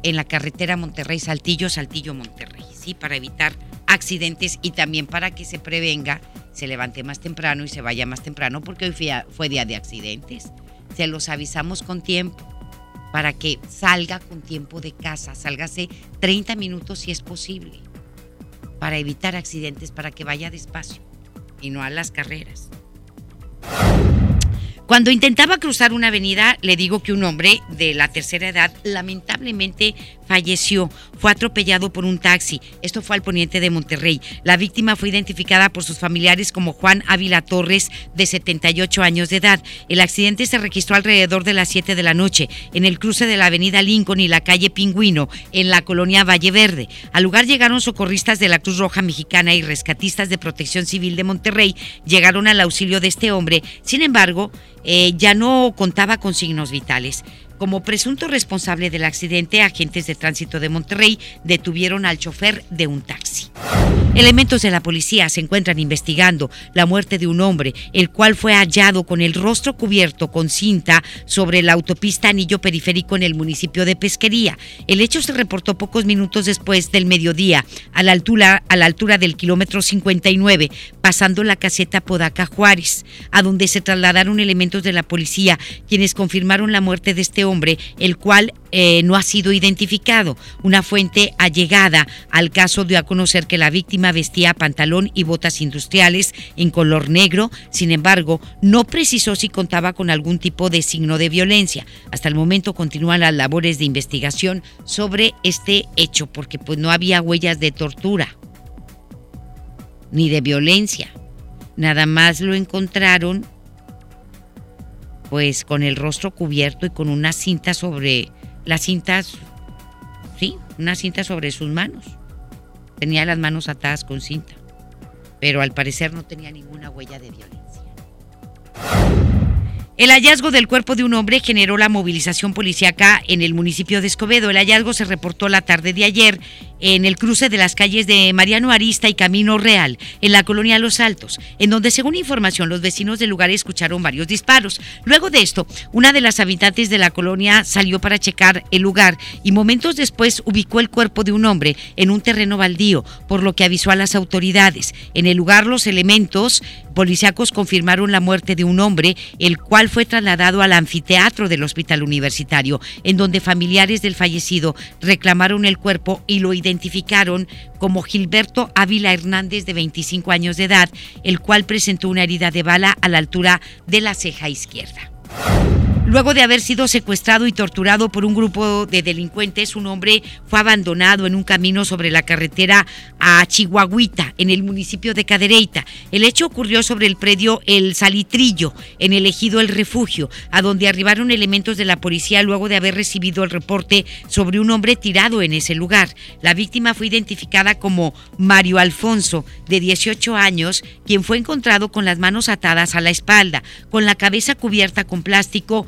[SPEAKER 4] en la carretera Monterrey-Saltillo, Saltillo-Monterrey, ¿sí? Para evitar accidentes y también para que se prevenga, se levante más temprano y se vaya más temprano, porque hoy fue día de accidentes. Se los avisamos con tiempo para que salga con tiempo de casa, sálgase 30 minutos si es posible, para evitar accidentes, para que vaya despacio y no a las carreras. Cuando intentaba cruzar una avenida, le digo que un hombre de la tercera edad lamentablemente falleció. Fue atropellado por un taxi. Esto fue al poniente de Monterrey. La víctima fue identificada por sus familiares como Juan Ávila Torres, de 78 años de edad. El accidente se registró alrededor de las 7 de la noche en el cruce de la avenida Lincoln y la calle Pingüino, en la colonia Valle Verde. Al lugar llegaron socorristas de la Cruz Roja Mexicana y rescatistas de Protección Civil de Monterrey. Llegaron al auxilio de este hombre. Sin embargo, eh, ya no contaba con signos vitales. Como presunto responsable del accidente, agentes de tránsito de Monterrey detuvieron al chofer de un taxi. Elementos de la policía se encuentran investigando la muerte de un hombre, el cual fue hallado con el rostro cubierto con cinta sobre la autopista Anillo Periférico en el municipio de Pesquería. El hecho se reportó pocos minutos después del mediodía, a la altura, a la altura del kilómetro 59, pasando la caseta Podaca Juárez, a donde se trasladaron elementos de la policía, quienes confirmaron la muerte de este hombre, el cual eh, no ha sido identificado. Una fuente allegada al caso dio a conocer que la víctima vestía pantalón y botas industriales en color negro, sin embargo, no precisó si contaba con algún tipo de signo de violencia. Hasta el momento continúan las labores de investigación sobre este hecho, porque pues no había huellas de tortura ni de violencia. Nada más lo encontraron pues con el rostro cubierto y con una cinta sobre las cintas, sí, una cinta sobre sus manos. Tenía las manos atadas con cinta, pero al parecer no tenía ninguna huella de violencia. El hallazgo del cuerpo de un hombre generó la movilización policíaca en el municipio de Escobedo. El hallazgo se reportó la tarde de ayer en el cruce de las calles de Mariano Arista y Camino Real, en la colonia Los Altos, en donde según información los vecinos del lugar escucharon varios disparos. Luego de esto, una de las habitantes de la colonia salió para checar el lugar y momentos después ubicó el cuerpo de un hombre en un terreno baldío, por lo que avisó a las autoridades. En el lugar los elementos policíacos confirmaron la muerte de un hombre, el cual fue trasladado al anfiteatro del hospital universitario, en donde familiares del fallecido reclamaron el cuerpo y lo identificaron como Gilberto Ávila Hernández de 25 años de edad, el cual presentó una herida de bala a la altura de la ceja izquierda. Luego de haber sido secuestrado y torturado por un grupo de delincuentes, un hombre fue abandonado en un camino sobre la carretera a Chihuahuita, en el municipio de Cadereyta. El hecho ocurrió sobre el predio El Salitrillo, en el ejido El Refugio, a donde arribaron elementos de la policía luego de haber recibido el reporte sobre un hombre tirado en ese lugar. La víctima fue identificada como Mario Alfonso, de 18 años, quien fue encontrado con las manos atadas a la espalda, con la cabeza cubierta con plástico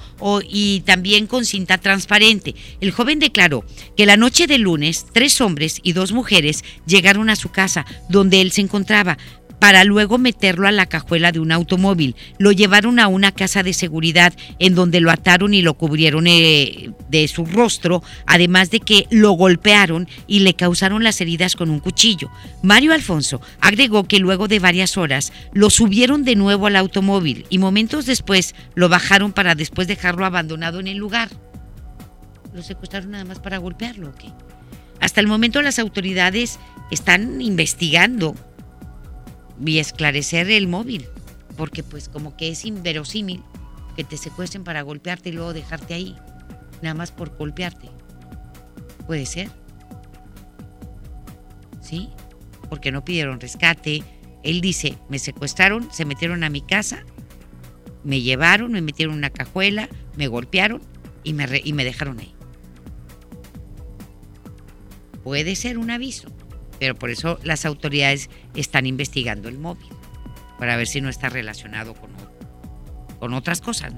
[SPEAKER 4] y también con cinta transparente. El joven declaró que la noche del lunes tres hombres y dos mujeres llegaron a su casa donde él se encontraba para luego meterlo a la cajuela de un automóvil. Lo llevaron a una casa de seguridad en donde lo ataron y lo cubrieron eh, de su rostro, además de que lo golpearon y le causaron las heridas con un cuchillo. Mario Alfonso agregó que luego de varias horas lo subieron de nuevo al automóvil y momentos después lo bajaron para después dejarlo abandonado en el lugar. ¿Lo secuestraron nada más para golpearlo o qué? Hasta el momento las autoridades están investigando y esclarecer el móvil, porque pues como que es inverosímil que te secuestren para golpearte y luego dejarte ahí, nada más por golpearte. Puede ser. ¿Sí? Porque no pidieron rescate. Él dice, me secuestraron, se metieron a mi casa, me llevaron, me metieron en una cajuela, me golpearon y me, y me dejaron ahí. Puede ser un aviso pero por eso las autoridades están investigando el móvil, para ver si no está relacionado con, con otras cosas.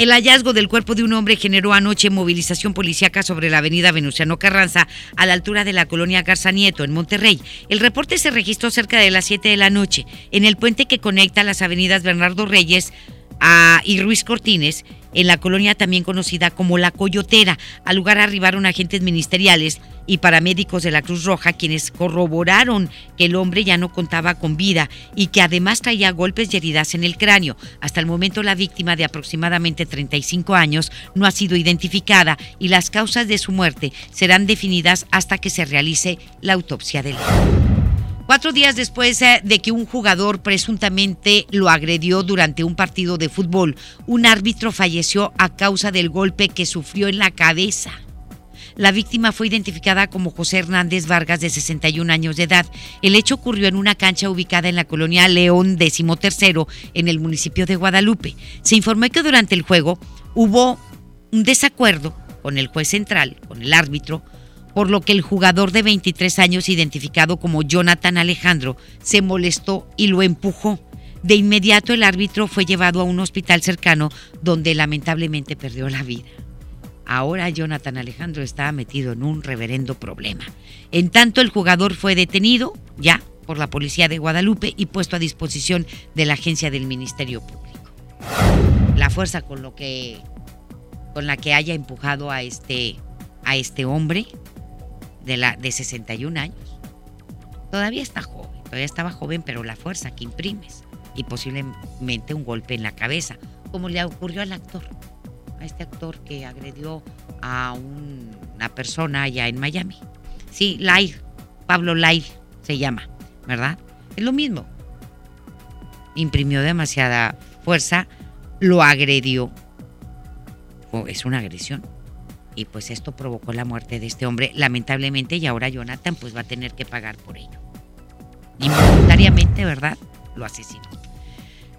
[SPEAKER 4] El hallazgo del cuerpo de un hombre generó anoche movilización policíaca sobre la avenida Venustiano Carranza, a la altura de la colonia Garza Nieto, en Monterrey. El reporte se registró cerca de las 7 de la noche, en el puente que conecta las avenidas Bernardo Reyes a, y Ruiz Cortines, en la colonia también conocida como La Coyotera. Al lugar arribaron agentes ministeriales y paramédicos de la Cruz Roja quienes corroboraron que el hombre ya no contaba con vida y que además traía golpes y heridas en el cráneo. Hasta el momento la víctima de aproximadamente 35 años no ha sido identificada y las causas de su muerte serán definidas hasta que se realice la autopsia del Cuatro días después eh, de que un jugador presuntamente lo agredió durante un partido de fútbol, un árbitro falleció a causa del golpe que sufrió en la cabeza. La víctima fue identificada como José Hernández Vargas, de 61 años de edad. El hecho ocurrió en una cancha ubicada en la colonia León XIII, en el municipio de Guadalupe. Se informó que durante el juego hubo un desacuerdo con el juez central, con el árbitro, por lo que el jugador de 23 años, identificado como Jonathan Alejandro, se molestó y lo empujó. De inmediato el árbitro fue llevado a un hospital cercano donde lamentablemente perdió la vida. Ahora Jonathan Alejandro está metido en un reverendo problema. En tanto el jugador fue detenido ya por la policía de Guadalupe y puesto a disposición de la agencia del Ministerio Público. La fuerza con la que haya empujado a este a este hombre de, la, de 61 años. Todavía está joven, todavía estaba joven, pero la fuerza que imprimes y posiblemente un golpe en la cabeza, como le ocurrió al actor, a este actor que agredió a una persona allá en Miami. Sí, Lai, Pablo Lai se llama, ¿verdad? Es lo mismo. Imprimió demasiada fuerza, lo agredió. es una agresión y pues esto provocó la muerte de este hombre lamentablemente y ahora Jonathan pues va a tener que pagar por ello. Involuntariamente, ¿verdad? Lo asesinó.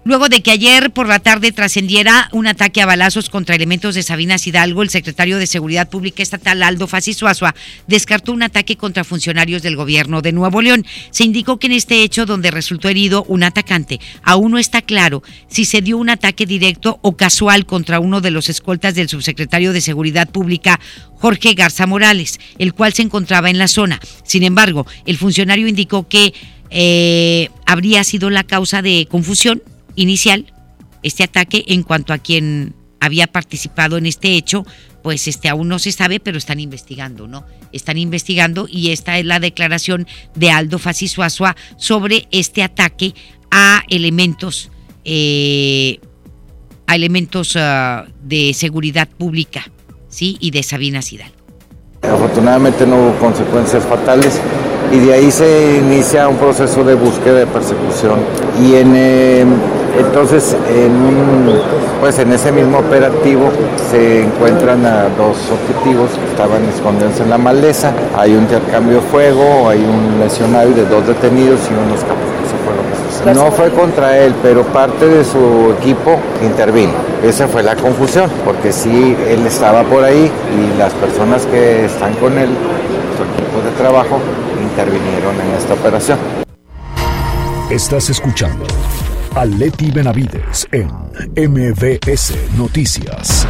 [SPEAKER 4] Luego de que ayer por la tarde trascendiera un ataque a balazos contra elementos de Sabinas Hidalgo, el secretario de Seguridad Pública Estatal Aldo Fasisuazua descartó un ataque contra funcionarios del gobierno de Nuevo León. Se indicó que en este hecho donde resultó herido un atacante, aún no está claro si se dio un ataque directo o casual contra uno de los escoltas del subsecretario de Seguridad Pública Jorge Garza Morales, el cual se encontraba en la zona. Sin embargo, el funcionario indicó que eh, habría sido la causa de confusión inicial este ataque en cuanto a quien había participado en este hecho, pues este aún no se sabe, pero están investigando, ¿no? Están investigando y esta es la declaración de Aldo Fasisuazua sobre este ataque a elementos eh, a elementos ah, de seguridad pública, sí, y de Sabina Hidalgo.
[SPEAKER 13] Afortunadamente no hubo consecuencias fatales y de ahí se inicia un proceso de búsqueda de persecución y en eh, entonces, en, pues en ese mismo operativo se encuentran a dos objetivos que estaban escondidos en la maleza. Hay un intercambio de fuego, hay un lesionado de dos detenidos y unos sucedió. No fue contra él, pero parte de su equipo intervino. Esa fue la confusión, porque sí, él estaba por ahí y las personas que están con él, su equipo de trabajo, intervinieron en esta operación.
[SPEAKER 3] Estás escuchando a Leti Benavides en MBS Noticias.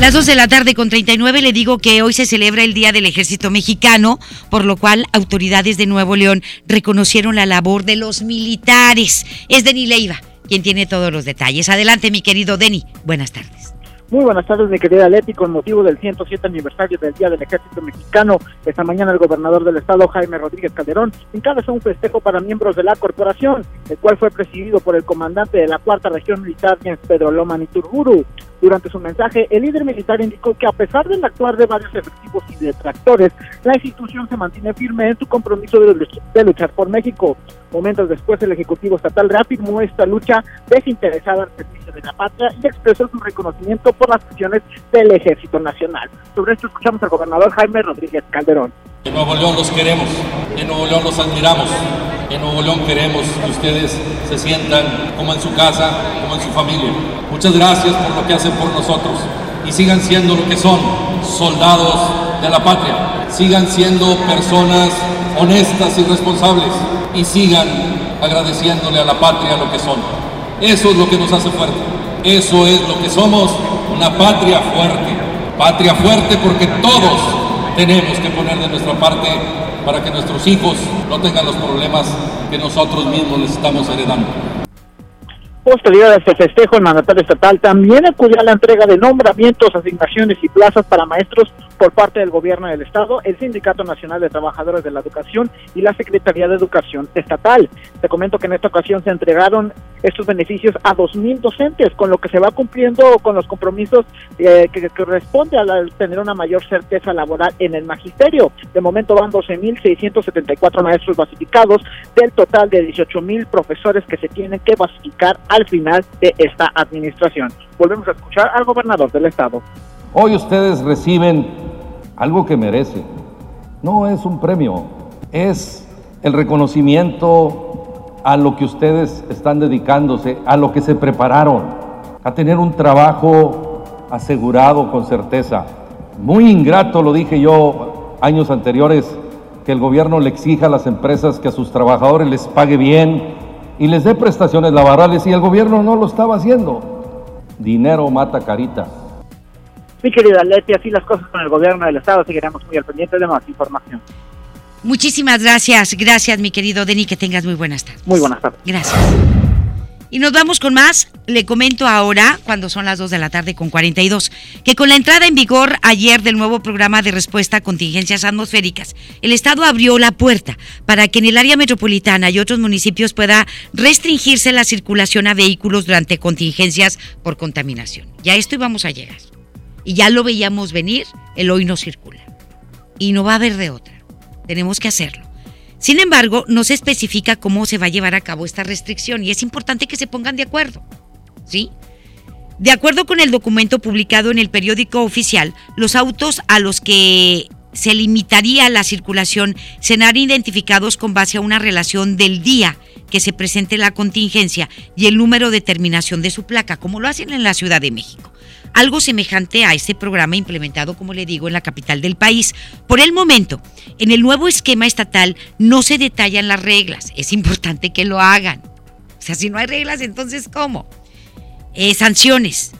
[SPEAKER 4] Las 2 de la tarde con 39 le digo que hoy se celebra el Día del Ejército Mexicano, por lo cual autoridades de Nuevo León reconocieron la labor de los militares. Es Deni Leiva quien tiene todos los detalles. Adelante, mi querido Deni. Buenas tardes.
[SPEAKER 31] Muy buenas tardes, mi querida Leti. Con motivo del 107 aniversario del Día del Ejército Mexicano, esta mañana el gobernador del estado, Jaime Rodríguez Calderón, encabezó un festejo para miembros de la corporación, el cual fue presidido por el comandante de la Cuarta Región Militar, Pedro Loma Iturburu. Durante su mensaje, el líder militar indicó que a pesar del actuar de varios efectivos y detractores, la institución se mantiene firme en su compromiso de, luchar por México. Momentos después, el Ejecutivo Estatal reafirmó esta lucha desinteresada al servicio de la patria y expresó su reconocimiento por las acciones del Ejército Nacional. Sobre esto escuchamos al gobernador Jaime Rodríguez Calderón.
[SPEAKER 32] En Nuevo León los queremos, en Nuevo León los admiramos, en Nuevo León queremos que ustedes se sientan como en su casa, como en su familia. Muchas gracias por lo que hacen por nosotros y sigan siendo lo que son, soldados de la patria. Sigan siendo personas honestas y responsables y sigan agradeciéndole a la patria lo que son. Eso es lo que nos hace fuerte. Eso es lo que somos, una patria fuerte. Patria fuerte porque todos tenemos que poner de nuestra parte para que nuestros hijos no tengan los problemas que nosotros mismos les estamos heredando.
[SPEAKER 31] Posterior a este festejo, el mandatario estatal también acudió a la entrega de nombramientos, asignaciones y plazas para maestros por parte del gobierno del estado, el Sindicato Nacional de Trabajadores de la Educación y la Secretaría de Educación Estatal. Te comento que en esta ocasión se entregaron estos beneficios a 2.000 docentes, con lo que se va cumpliendo con los compromisos eh, que, corresponde a tener una mayor certeza laboral en el magisterio. De momento van 12.674 maestros basificados del total de 18.000 profesores que se tienen que basificar al final de esta administración. Volvemos a escuchar al gobernador del estado.
[SPEAKER 33] Hoy ustedes reciben algo que merecen. No es un premio, es el reconocimiento a lo que ustedes están dedicándose, a lo que se prepararon, a tener un trabajo asegurado con certeza. Muy ingrato, lo dije yo años anteriores, que el gobierno le exija a las empresas que a sus trabajadores les pague bien, y les dé prestaciones laborales y el gobierno no lo estaba haciendo. Dinero mata carita.
[SPEAKER 31] Mi querida Leti, así las cosas con el gobierno del Estado, seguiremos muy al pendiente de más información.
[SPEAKER 4] Muchísimas gracias, gracias mi querido Denny, que tengas muy buenas tardes.
[SPEAKER 31] Muy buenas tardes.
[SPEAKER 4] Gracias. Y nos vamos con más. Le comento ahora, cuando son las 2 de la tarde con 42, que con la entrada en vigor ayer del nuevo programa de respuesta a contingencias atmosféricas, el Estado abrió la puerta para que en el área metropolitana y otros municipios pueda restringirse la circulación a vehículos durante contingencias por contaminación. Ya esto íbamos a llegar. Y ya lo veíamos venir, el hoy no circula. Y no va a haber de otra. Tenemos que hacerlo. Sin embargo, no se especifica cómo se va a llevar a cabo esta restricción y es importante que se pongan de acuerdo. ¿Sí? De acuerdo con el documento publicado en el periódico oficial, los autos a los que se limitaría la circulación serán identificados con base a una relación del día que se presente la contingencia y el número de terminación de su placa, como lo hacen en la Ciudad de México. Algo semejante a este programa implementado, como le digo, en la capital del país. Por el momento, en el nuevo esquema estatal no se detallan las reglas. Es importante que lo hagan. O sea, si no hay reglas, entonces ¿cómo? Eh, sanciones,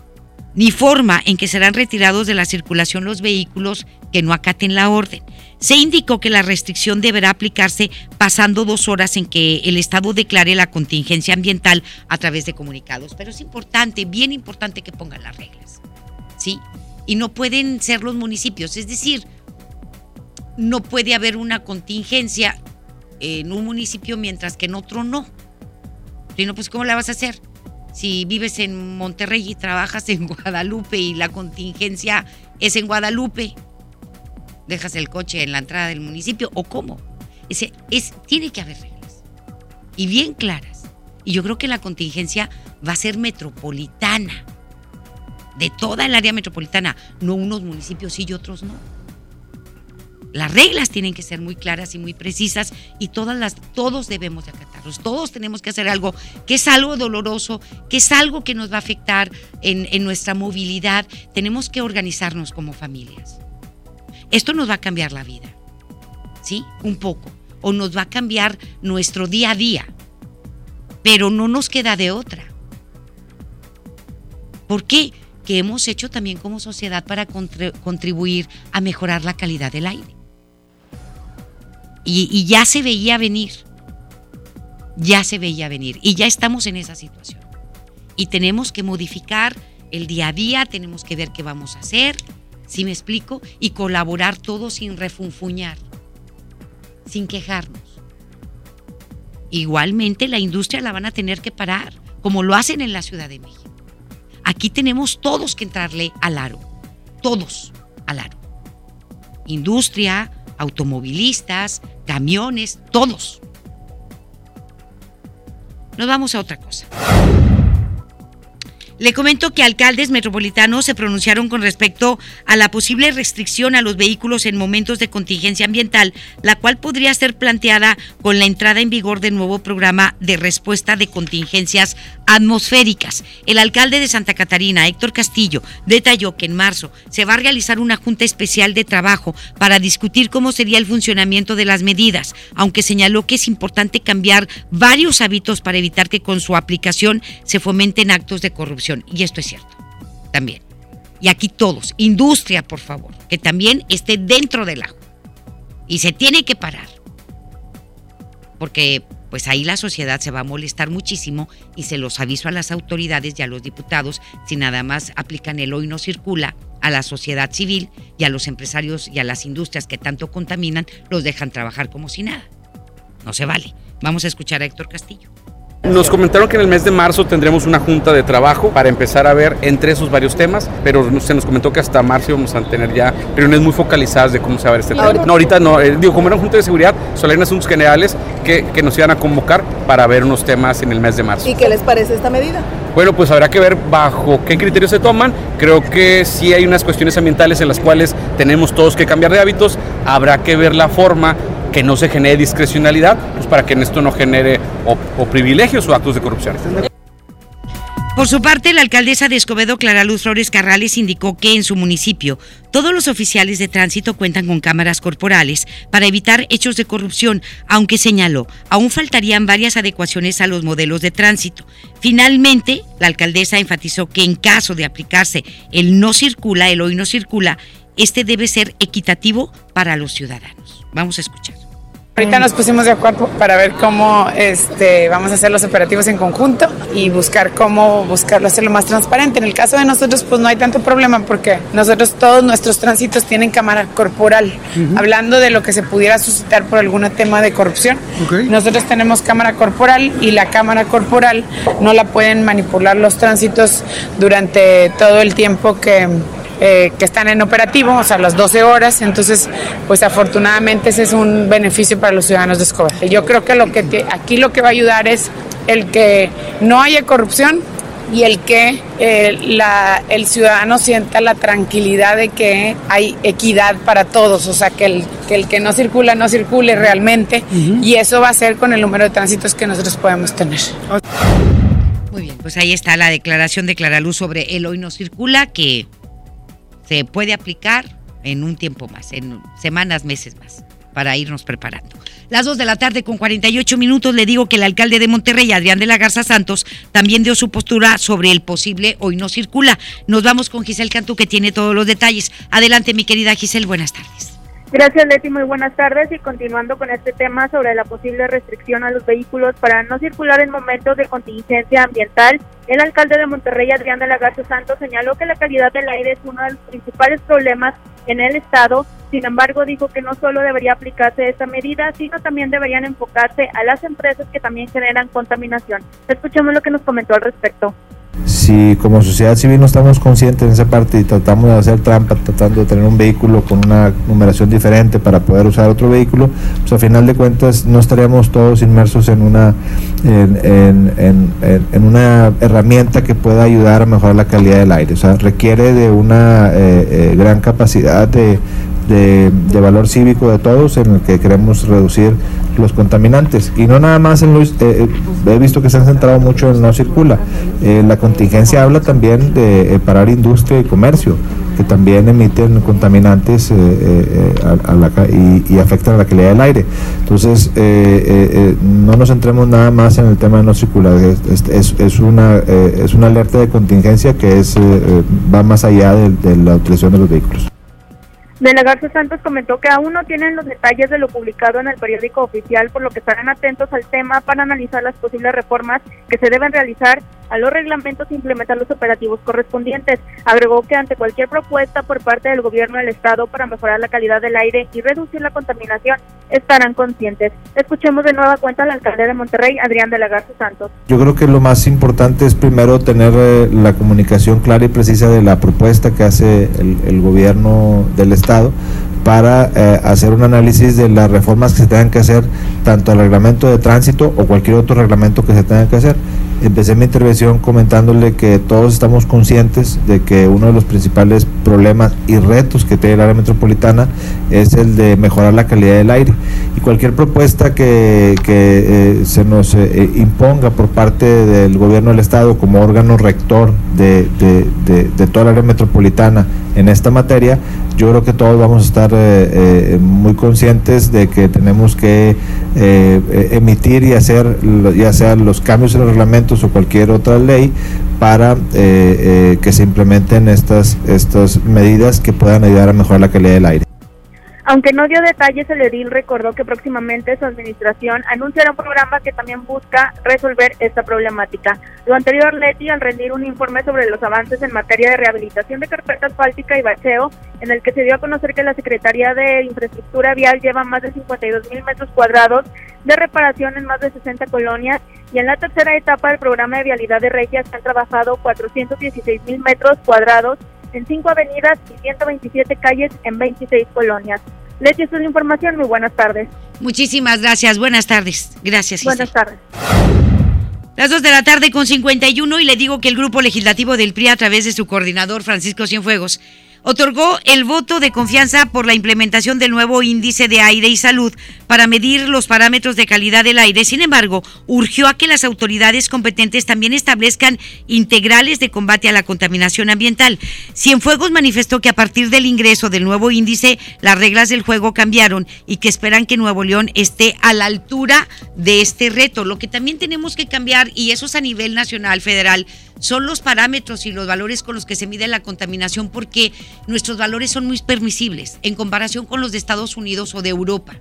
[SPEAKER 4] ni forma en que serán retirados de la circulación los vehículos que no acaten la orden. Se indicó que la restricción deberá aplicarse pasando dos horas en que el Estado declare la contingencia ambiental a través de comunicados. Pero es importante, bien importante que pongan las reglas. ¿Sí? Y no pueden ser los municipios. Es decir, no puede haber una contingencia en un municipio mientras que en otro no. Si no, pues ¿cómo la vas a hacer? Si vives en Monterrey y trabajas en Guadalupe y la contingencia es en Guadalupe, dejas el coche en la entrada del municipio o cómo. Es, tiene que haber reglas y bien claras. Y yo creo que la contingencia va a ser metropolitana, de toda el área metropolitana, no unos municipios sí y otros no. Las reglas tienen que ser muy claras y muy precisas y todas las, todos debemos de acatarlos. Todos tenemos que hacer algo que es algo doloroso, que es algo que nos va a afectar en, en nuestra movilidad. Tenemos que organizarnos como familias. Esto nos va a cambiar la vida, ¿sí? Un poco. O nos va a cambiar nuestro día a día. Pero no nos queda de otra. ¿Por qué? Que hemos hecho también como sociedad para contribuir a mejorar la calidad del aire. Y, y, ya se veía venir. Ya se veía venir. Y ya estamos en esa situación. Y tenemos que modificar el día a día, tenemos que ver qué vamos a hacer ¿Sí me explico? Y colaborar todos sin refunfuñar, sin quejarnos. Igualmente la industria la van a tener que parar, como lo hacen en la Ciudad de México. Aquí tenemos todos que entrarle al aro, todos al aro. Industria, automovilistas, camiones, todos. Nos vamos a otra cosa. Le comento que alcaldes metropolitanos se pronunciaron con respecto a la posible restricción a los vehículos en momentos de contingencia ambiental, la cual podría ser planteada con la entrada en vigor del nuevo programa de respuesta de contingencias atmosféricas. El alcalde de Santa Catarina, Héctor Castillo, detalló que en marzo se va a realizar una junta especial de trabajo para discutir cómo sería el funcionamiento de las medidas, aunque señaló que es importante cambiar varios hábitos para evitar que con su aplicación se fomenten actos de corrupción y esto es cierto, también. Y aquí todos, industria, por favor, que también esté dentro del agua. Y se tiene que parar. Porque pues ahí la sociedad se va a molestar muchísimo y se los aviso a las autoridades y a los diputados si nada más aplican el hoy no circula a la sociedad civil y a los empresarios y a las industrias que tanto contaminan, los dejan trabajar como si nada. No se vale. Vamos a escuchar a Héctor Castillo.
[SPEAKER 34] Nos comentaron que en el mes de marzo tendremos una junta de trabajo para empezar a ver entre esos varios temas, pero se nos comentó que hasta marzo vamos a tener ya reuniones muy focalizadas de cómo se va a ver este tema. No, ahorita no, eh, digo, como era una junta de seguridad, solo hay asuntos generales que, que nos iban a convocar para ver unos temas en el mes de marzo.
[SPEAKER 12] ¿Y qué les parece esta medida?
[SPEAKER 34] Bueno, pues habrá que ver bajo qué criterios se toman. Creo que sí hay unas cuestiones ambientales en las cuales tenemos todos que cambiar de hábitos. Habrá que ver la forma que no se genere discrecionalidad, pues para que en esto no genere o, privilegios o actos de corrupción.
[SPEAKER 4] Por su parte, la alcaldesa de Escobedo, Clara Luz Flores Carrales, indicó que en su municipio todos los oficiales de tránsito cuentan con cámaras corporales para evitar hechos de corrupción, aunque señaló, aún faltarían varias adecuaciones a los modelos de tránsito. Finalmente, la alcaldesa enfatizó que en caso de aplicarse el no circula, el hoy no circula, este debe ser equitativo para los ciudadanos. Vamos a escuchar.
[SPEAKER 35] Ahorita nos pusimos de acuerdo para ver cómo este, vamos a hacer los operativos en conjunto y buscar cómo buscarlo hacerlo más transparente. En el caso de nosotros, pues no hay tanto problema porque nosotros todos nuestros tránsitos tienen cámara corporal. Hablando de lo que se pudiera suscitar por algún tema de corrupción, nosotros tenemos cámara corporal y la cámara corporal no la pueden manipular los tránsitos durante todo el tiempo que eh, que están en operativo, o sea, las 12 horas. Entonces, pues afortunadamente ese es un beneficio para los ciudadanos de Escobar. Yo creo que, lo que aquí lo que va a ayudar es el que no haya corrupción y el que eh, la, el ciudadano sienta la tranquilidad de que hay equidad para todos, o sea, que el que, el que no circula no circule realmente y eso va a ser con el número de tránsitos que nosotros podemos tener.
[SPEAKER 4] Muy bien, pues ahí está la declaración de Claraluz sobre el hoy no circula que se puede aplicar en un tiempo más, en semanas, meses más, para irnos preparando. Las 2 de la tarde con 48 minutos le digo que el alcalde de Monterrey, Adrián de la Garza Santos, también dio su postura sobre el posible hoy no circula. Nos vamos con Giselle Cantú que tiene todos los detalles. Adelante mi querida Giselle, buenas tardes.
[SPEAKER 12] Gracias Leti, muy buenas tardes. Y continuando con este tema sobre la posible restricción a los vehículos para no circular en momentos de contingencia ambiental, el alcalde de Monterrey, Adrián de la Garza Santos, señaló que la calidad del aire es uno de los principales problemas en el estado, sin embargo dijo que no solo debería aplicarse esta medida, sino también deberían enfocarse a las empresas que también generan contaminación. Escuchemos lo que nos comentó al respecto
[SPEAKER 36] si como sociedad civil no estamos conscientes en esa parte y tratamos de hacer trampa, tratando de tener un vehículo con una numeración diferente para poder usar otro vehículo, pues a final de cuentas no estaríamos todos inmersos en una, en, una herramienta que pueda ayudar a mejorar la calidad del aire. O sea, requiere de una eh, eh, gran capacidad de, de, valor cívico de todos en el que queremos reducir los contaminantes. Y no nada más en Luis, eh, eh, he visto que se han centrado mucho en no circula. Eh, la contingencia habla también de parar industria y comercio, que también emiten contaminantes y, afectan a la calidad del aire. Entonces, no nos centremos nada más en el tema de no circular. Es, es, una, es una alerta de contingencia que es va más allá de la utilización de los vehículos.
[SPEAKER 12] De la Garza Santos comentó que aún no tienen los detalles de lo publicado en el periódico oficial, por lo que estarán atentos al tema para analizar las posibles reformas que se deben realizar a los reglamentos e implementar los operativos correspondientes. Agregó que ante cualquier propuesta por parte del gobierno del Estado para mejorar la calidad del aire y reducir la contaminación, estarán conscientes. Escuchemos de nueva cuenta al alcalde de Monterrey, Adrián de la Garza Santos.
[SPEAKER 36] Yo creo que lo más importante es primero tener eh, la comunicación clara y precisa de la propuesta que hace el, el gobierno del Estado para eh, hacer un análisis de las reformas que se tengan que hacer, tanto al reglamento de tránsito o cualquier otro reglamento que se tenga que hacer. Empecé mi intervención comentándole que todos estamos conscientes de que uno de los principales problemas y retos que tiene el área metropolitana es el de mejorar la calidad del aire. Y cualquier propuesta que, que eh, se nos eh, imponga por parte del gobierno del Estado como órgano rector de, de, de, toda el área metropolitana en esta materia, yo creo que todos vamos a estar eh, muy conscientes de que tenemos que emitir y hacer ya sea los cambios en el reglamento o cualquier otra ley para eh, eh, que se implementen estas, estas medidas que puedan ayudar a mejorar la calidad del aire.
[SPEAKER 12] Aunque no dio detalles, el edil recordó que próximamente su administración anunciará un programa que también busca resolver esta problemática. Lo anterior, Leti, al rendir un informe sobre los avances en materia de rehabilitación de carpeta asfáltica y bacheo, en el que se dio a conocer que la Secretaría de Infraestructura Vial lleva más de 52 mil metros cuadrados de reparación en más de 60 colonias y en la tercera etapa del programa de vialidad de Regia se han trabajado 416 mil metros cuadrados en cinco avenidas y 127 calles en 26 colonias. Leti, esta es la información. Muy buenas tardes.
[SPEAKER 4] Muchísimas gracias. Buenas tardes. Gracias.
[SPEAKER 12] Buenas tardes.
[SPEAKER 4] Las 2 de la tarde con 51 y le digo que el grupo legislativo del PRI a través de su coordinador Francisco Cienfuegos otorgó el voto de confianza por la implementación del nuevo índice de aire y salud para medir los parámetros de calidad del aire. Sin embargo, urgió a que las autoridades competentes también establezcan integrales de combate a la contaminación ambiental. Cienfuegos manifestó que a partir del ingreso del nuevo índice, las reglas del juego cambiaron y que esperan que Nuevo León esté a la altura de este reto. Lo que también tenemos que cambiar, y eso es a nivel nacional, federal, son los parámetros y los valores con los que se mide la contaminación porque nuestros valores son muy permisibles en comparación con los de Estados Unidos o de Europa.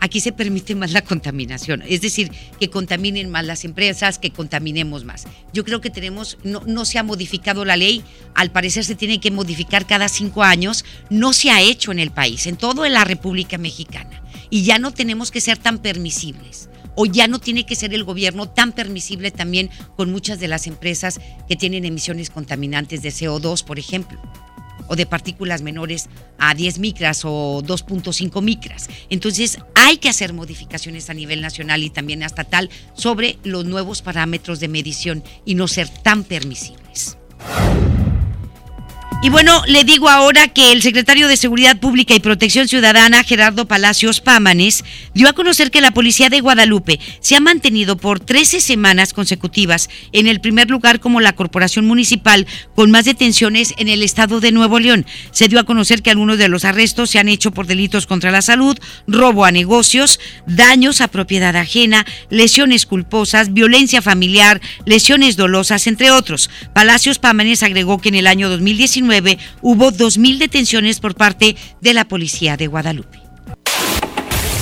[SPEAKER 4] Aquí se permite más la contaminación, es decir, que contaminen más las empresas, que contaminemos más. Yo creo que tenemos, no, se ha modificado la ley, al parecer se tiene que modificar cada cinco años, no se ha hecho en el país, en toda la República Mexicana, y ya no tenemos que ser tan permisibles o ya no tiene que ser el gobierno tan permisible también con muchas de las empresas que tienen emisiones contaminantes de CO2, por ejemplo. O de partículas menores a 10 micras o 2.5 micras. Entonces hay que hacer modificaciones a nivel nacional y también estatal sobre los nuevos parámetros de medición y no ser tan permisibles. Y bueno, le digo ahora que el secretario de Seguridad Pública y Protección Ciudadana, Gerardo Palacios Pámanes, dio a conocer que la Policía de Guadalupe se ha mantenido por 13 semanas consecutivas en el primer lugar como la corporación municipal con más detenciones en el estado de Nuevo León. Se dio a conocer que algunos de los arrestos se han hecho por delitos contra la salud, robo a negocios, daños a propiedad ajena, lesiones culposas, violencia familiar, lesiones dolosas, entre otros. Palacios Pámanes agregó que en el año 2019 hubo 2.000 detenciones por parte de la policía de Guadalupe.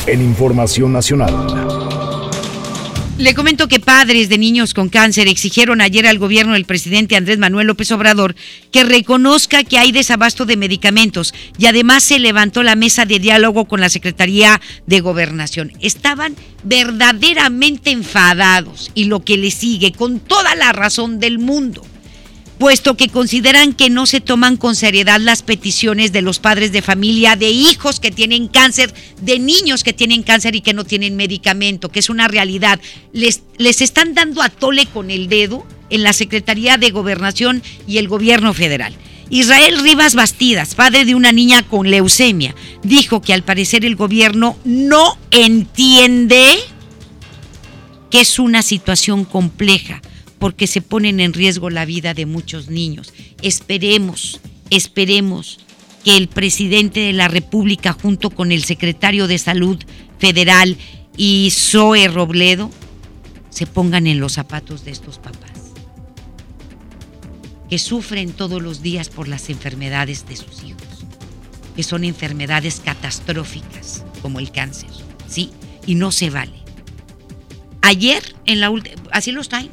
[SPEAKER 3] En Información Nacional.
[SPEAKER 4] Le comento que padres de niños con cáncer exigieron ayer al gobierno del presidente Andrés Manuel López Obrador que reconozca que hay desabasto de medicamentos y además se levantó la mesa de diálogo con la Secretaría de Gobernación. Estaban verdaderamente enfadados y lo que le sigue con toda la razón del mundo puesto que consideran que no se toman con seriedad las peticiones de los padres de familia, de hijos que tienen cáncer, de niños que tienen cáncer y que no tienen medicamento, que es una realidad. Les, les están dando a tole con el dedo en la Secretaría de Gobernación y el gobierno federal. Israel Rivas Bastidas, padre de una niña con leucemia, dijo que al parecer el gobierno no entiende que es una situación compleja porque se ponen en riesgo la vida de muchos niños. Esperemos, esperemos que el presidente de la República junto con el secretario de Salud Federal y Zoe Robledo se pongan en los zapatos de estos papás que sufren todos los días por las enfermedades de sus hijos, que son enfermedades catastróficas como el cáncer, ¿sí? Y no se vale. Ayer, en la así lo traen,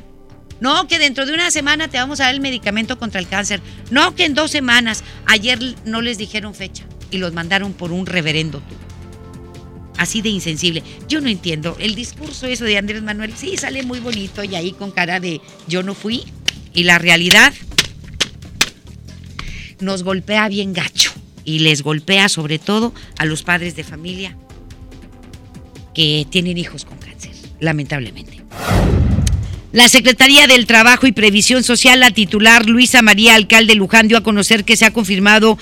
[SPEAKER 4] no, que dentro de una semana te vamos a dar el medicamento contra el cáncer. No, que en dos semanas. Ayer no les dijeron fecha y los mandaron por un reverendo tú. Así de insensible. Yo no entiendo. El discurso eso de Andrés Manuel, sí, sale muy bonito y ahí con cara de yo no fui. Y la realidad nos golpea bien gacho. Y les golpea sobre todo a los padres de familia que tienen hijos con cáncer, lamentablemente. La Secretaría del Trabajo y Previsión Social, la titular Luisa María Alcalde Luján, dio a conocer que se ha confirmado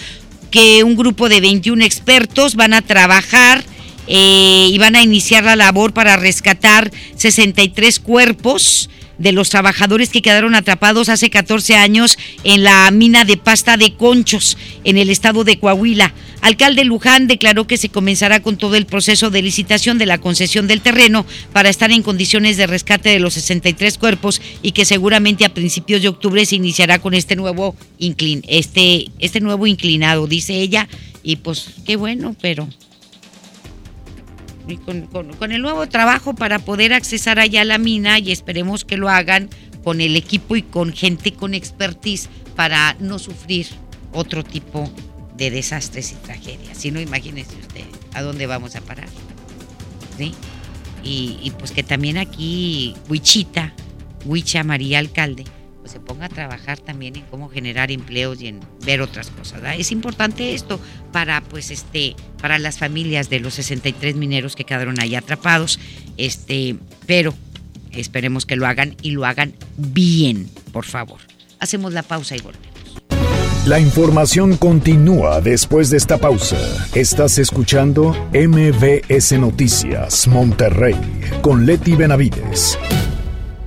[SPEAKER 4] que un grupo de 21 expertos van a trabajar eh, y van a iniciar la labor para rescatar 63 cuerpos de los trabajadores que quedaron atrapados hace 14 años en la mina de pasta de conchos en el estado de Coahuila. Alcalde Luján declaró que se comenzará con todo el proceso de licitación de la concesión del terreno para estar en condiciones de rescate de los 63 cuerpos y que seguramente a principios de octubre se iniciará con este nuevo inclin, este, este nuevo inclinado, dice ella, y pues qué bueno, pero con, el nuevo trabajo para poder accesar allá a la mina y esperemos que lo hagan con el equipo y con gente con expertise para no sufrir otro tipo de desastres y tragedias. Si no, imagínese usted a dónde vamos a parar. ¿Sí? Y, pues que también aquí Huichita, Huicha María Alcalde, se ponga a trabajar también en cómo generar empleos y en ver otras cosas. Es importante esto para pues este para las familias de los 63 mineros que quedaron ahí atrapados, este, pero esperemos que lo hagan y lo hagan bien, por favor. Hacemos la pausa y volvemos.
[SPEAKER 3] La información continúa después de esta pausa. Estás escuchando MBS Noticias Monterrey con Leti Benavides.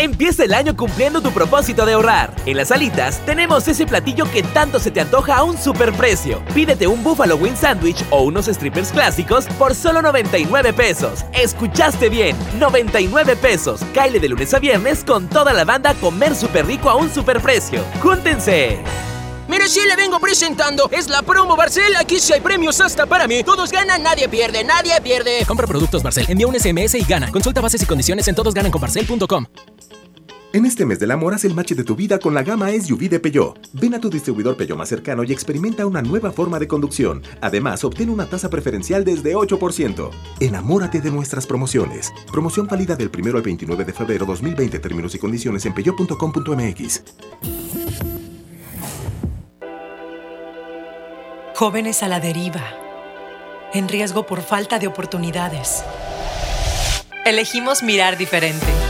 [SPEAKER 37] Empieza el año cumpliendo tu propósito de ahorrar. En las alitas tenemos ese platillo que tanto se te antoja a un superprecio. Pídete un Buffalo Wing Sandwich o unos strippers clásicos por solo 99 pesos. Escuchaste bien, 99 pesos. Caile de lunes a viernes con toda la banda a comer súper rico a un superprecio. ¡Júntense!
[SPEAKER 38] Mire, sí le vengo presentando. Es la promo Barcel. Aquí sí hay premios hasta para mí. Todos ganan, nadie pierde, nadie pierde.
[SPEAKER 39] Compra productos Barcel, envía un SMS y gana. Consulta bases y condiciones en todosgananconbarcel.com.
[SPEAKER 40] En este mes del amor, haz el match de tu vida con la gama SUV de Peugeot. Ven a tu distribuidor Peugeot más cercano y experimenta una nueva forma de conducción. Además, obtén una tasa preferencial desde 8%. Enamórate de nuestras promociones. Promoción válida del 1 al 29 de febrero 2020. Términos y condiciones en peugeot.com.mx.
[SPEAKER 22] Jóvenes a la deriva. En riesgo por falta de oportunidades. Elegimos mirar diferente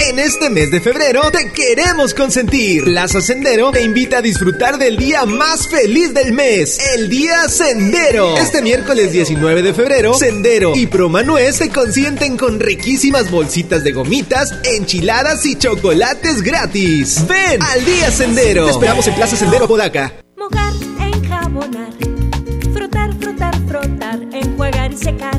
[SPEAKER 41] En este mes de febrero te queremos consentir. Plaza Sendero te invita a disfrutar del día más feliz del mes, el Día Sendero. Este miércoles 19 de febrero, Sendero y Promanuez se consienten con riquísimas bolsitas de gomitas, enchiladas y chocolates gratis. Ven al Día Sendero. Te esperamos en Plaza Sendero Podaca.
[SPEAKER 42] Mojar, enjabonar, frotar, frotar, frotar, enjuagar y secar.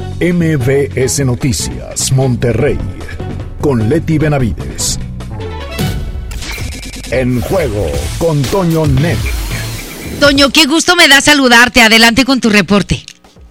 [SPEAKER 3] MBS Noticias, Monterrey, con Leti Benavides. En juego con Toño Net.
[SPEAKER 4] Toño, qué gusto me da saludarte. Adelante con tu reporte.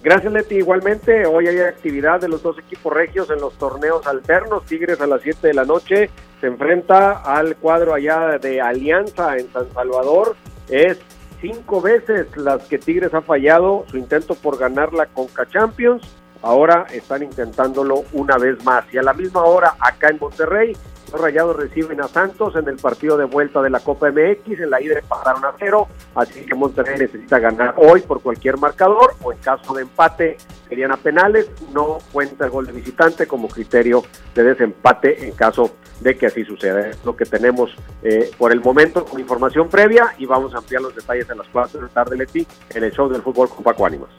[SPEAKER 43] Gracias, Leti. Igualmente, hoy hay actividad de los dos equipos regios en los torneos alternos. Tigres a las 7 de la noche se enfrenta al cuadro allá de Alianza en San Salvador. Es cinco veces las que Tigres ha fallado su intento por ganar la Conca Champions. Ahora están intentándolo una vez más. Y a la misma hora, acá en Monterrey, los Rayados reciben a Santos en el partido de vuelta de la Copa MX. En la ida empataron a cero, así que Monterrey necesita ganar hoy por cualquier marcador o en caso de empate serían a penales. No cuenta el gol de visitante como criterio de desempate en caso de que así suceda. Es lo que tenemos eh, por el momento con información previa y vamos a ampliar los detalles en las 4 de la tarde, Leti, en el show del fútbol con Paco Ánimas.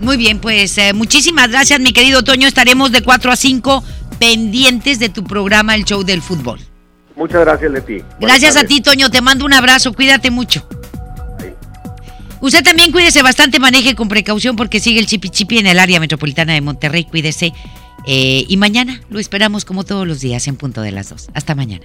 [SPEAKER 4] Muy bien, pues eh, muchísimas gracias, mi querido Toño. Estaremos de 4 a 5 pendientes de tu programa El Show del Fútbol.
[SPEAKER 43] Muchas gracias, Leti.
[SPEAKER 4] Gracias a ti, Toño. Te mando un abrazo. Cuídate mucho. Usted también cuídese bastante, maneje con precaución porque sigue el chipi chipi en el área metropolitana de Monterrey. Cuídese. Eh, y mañana lo esperamos como todos los días en punto de las 2. Hasta mañana.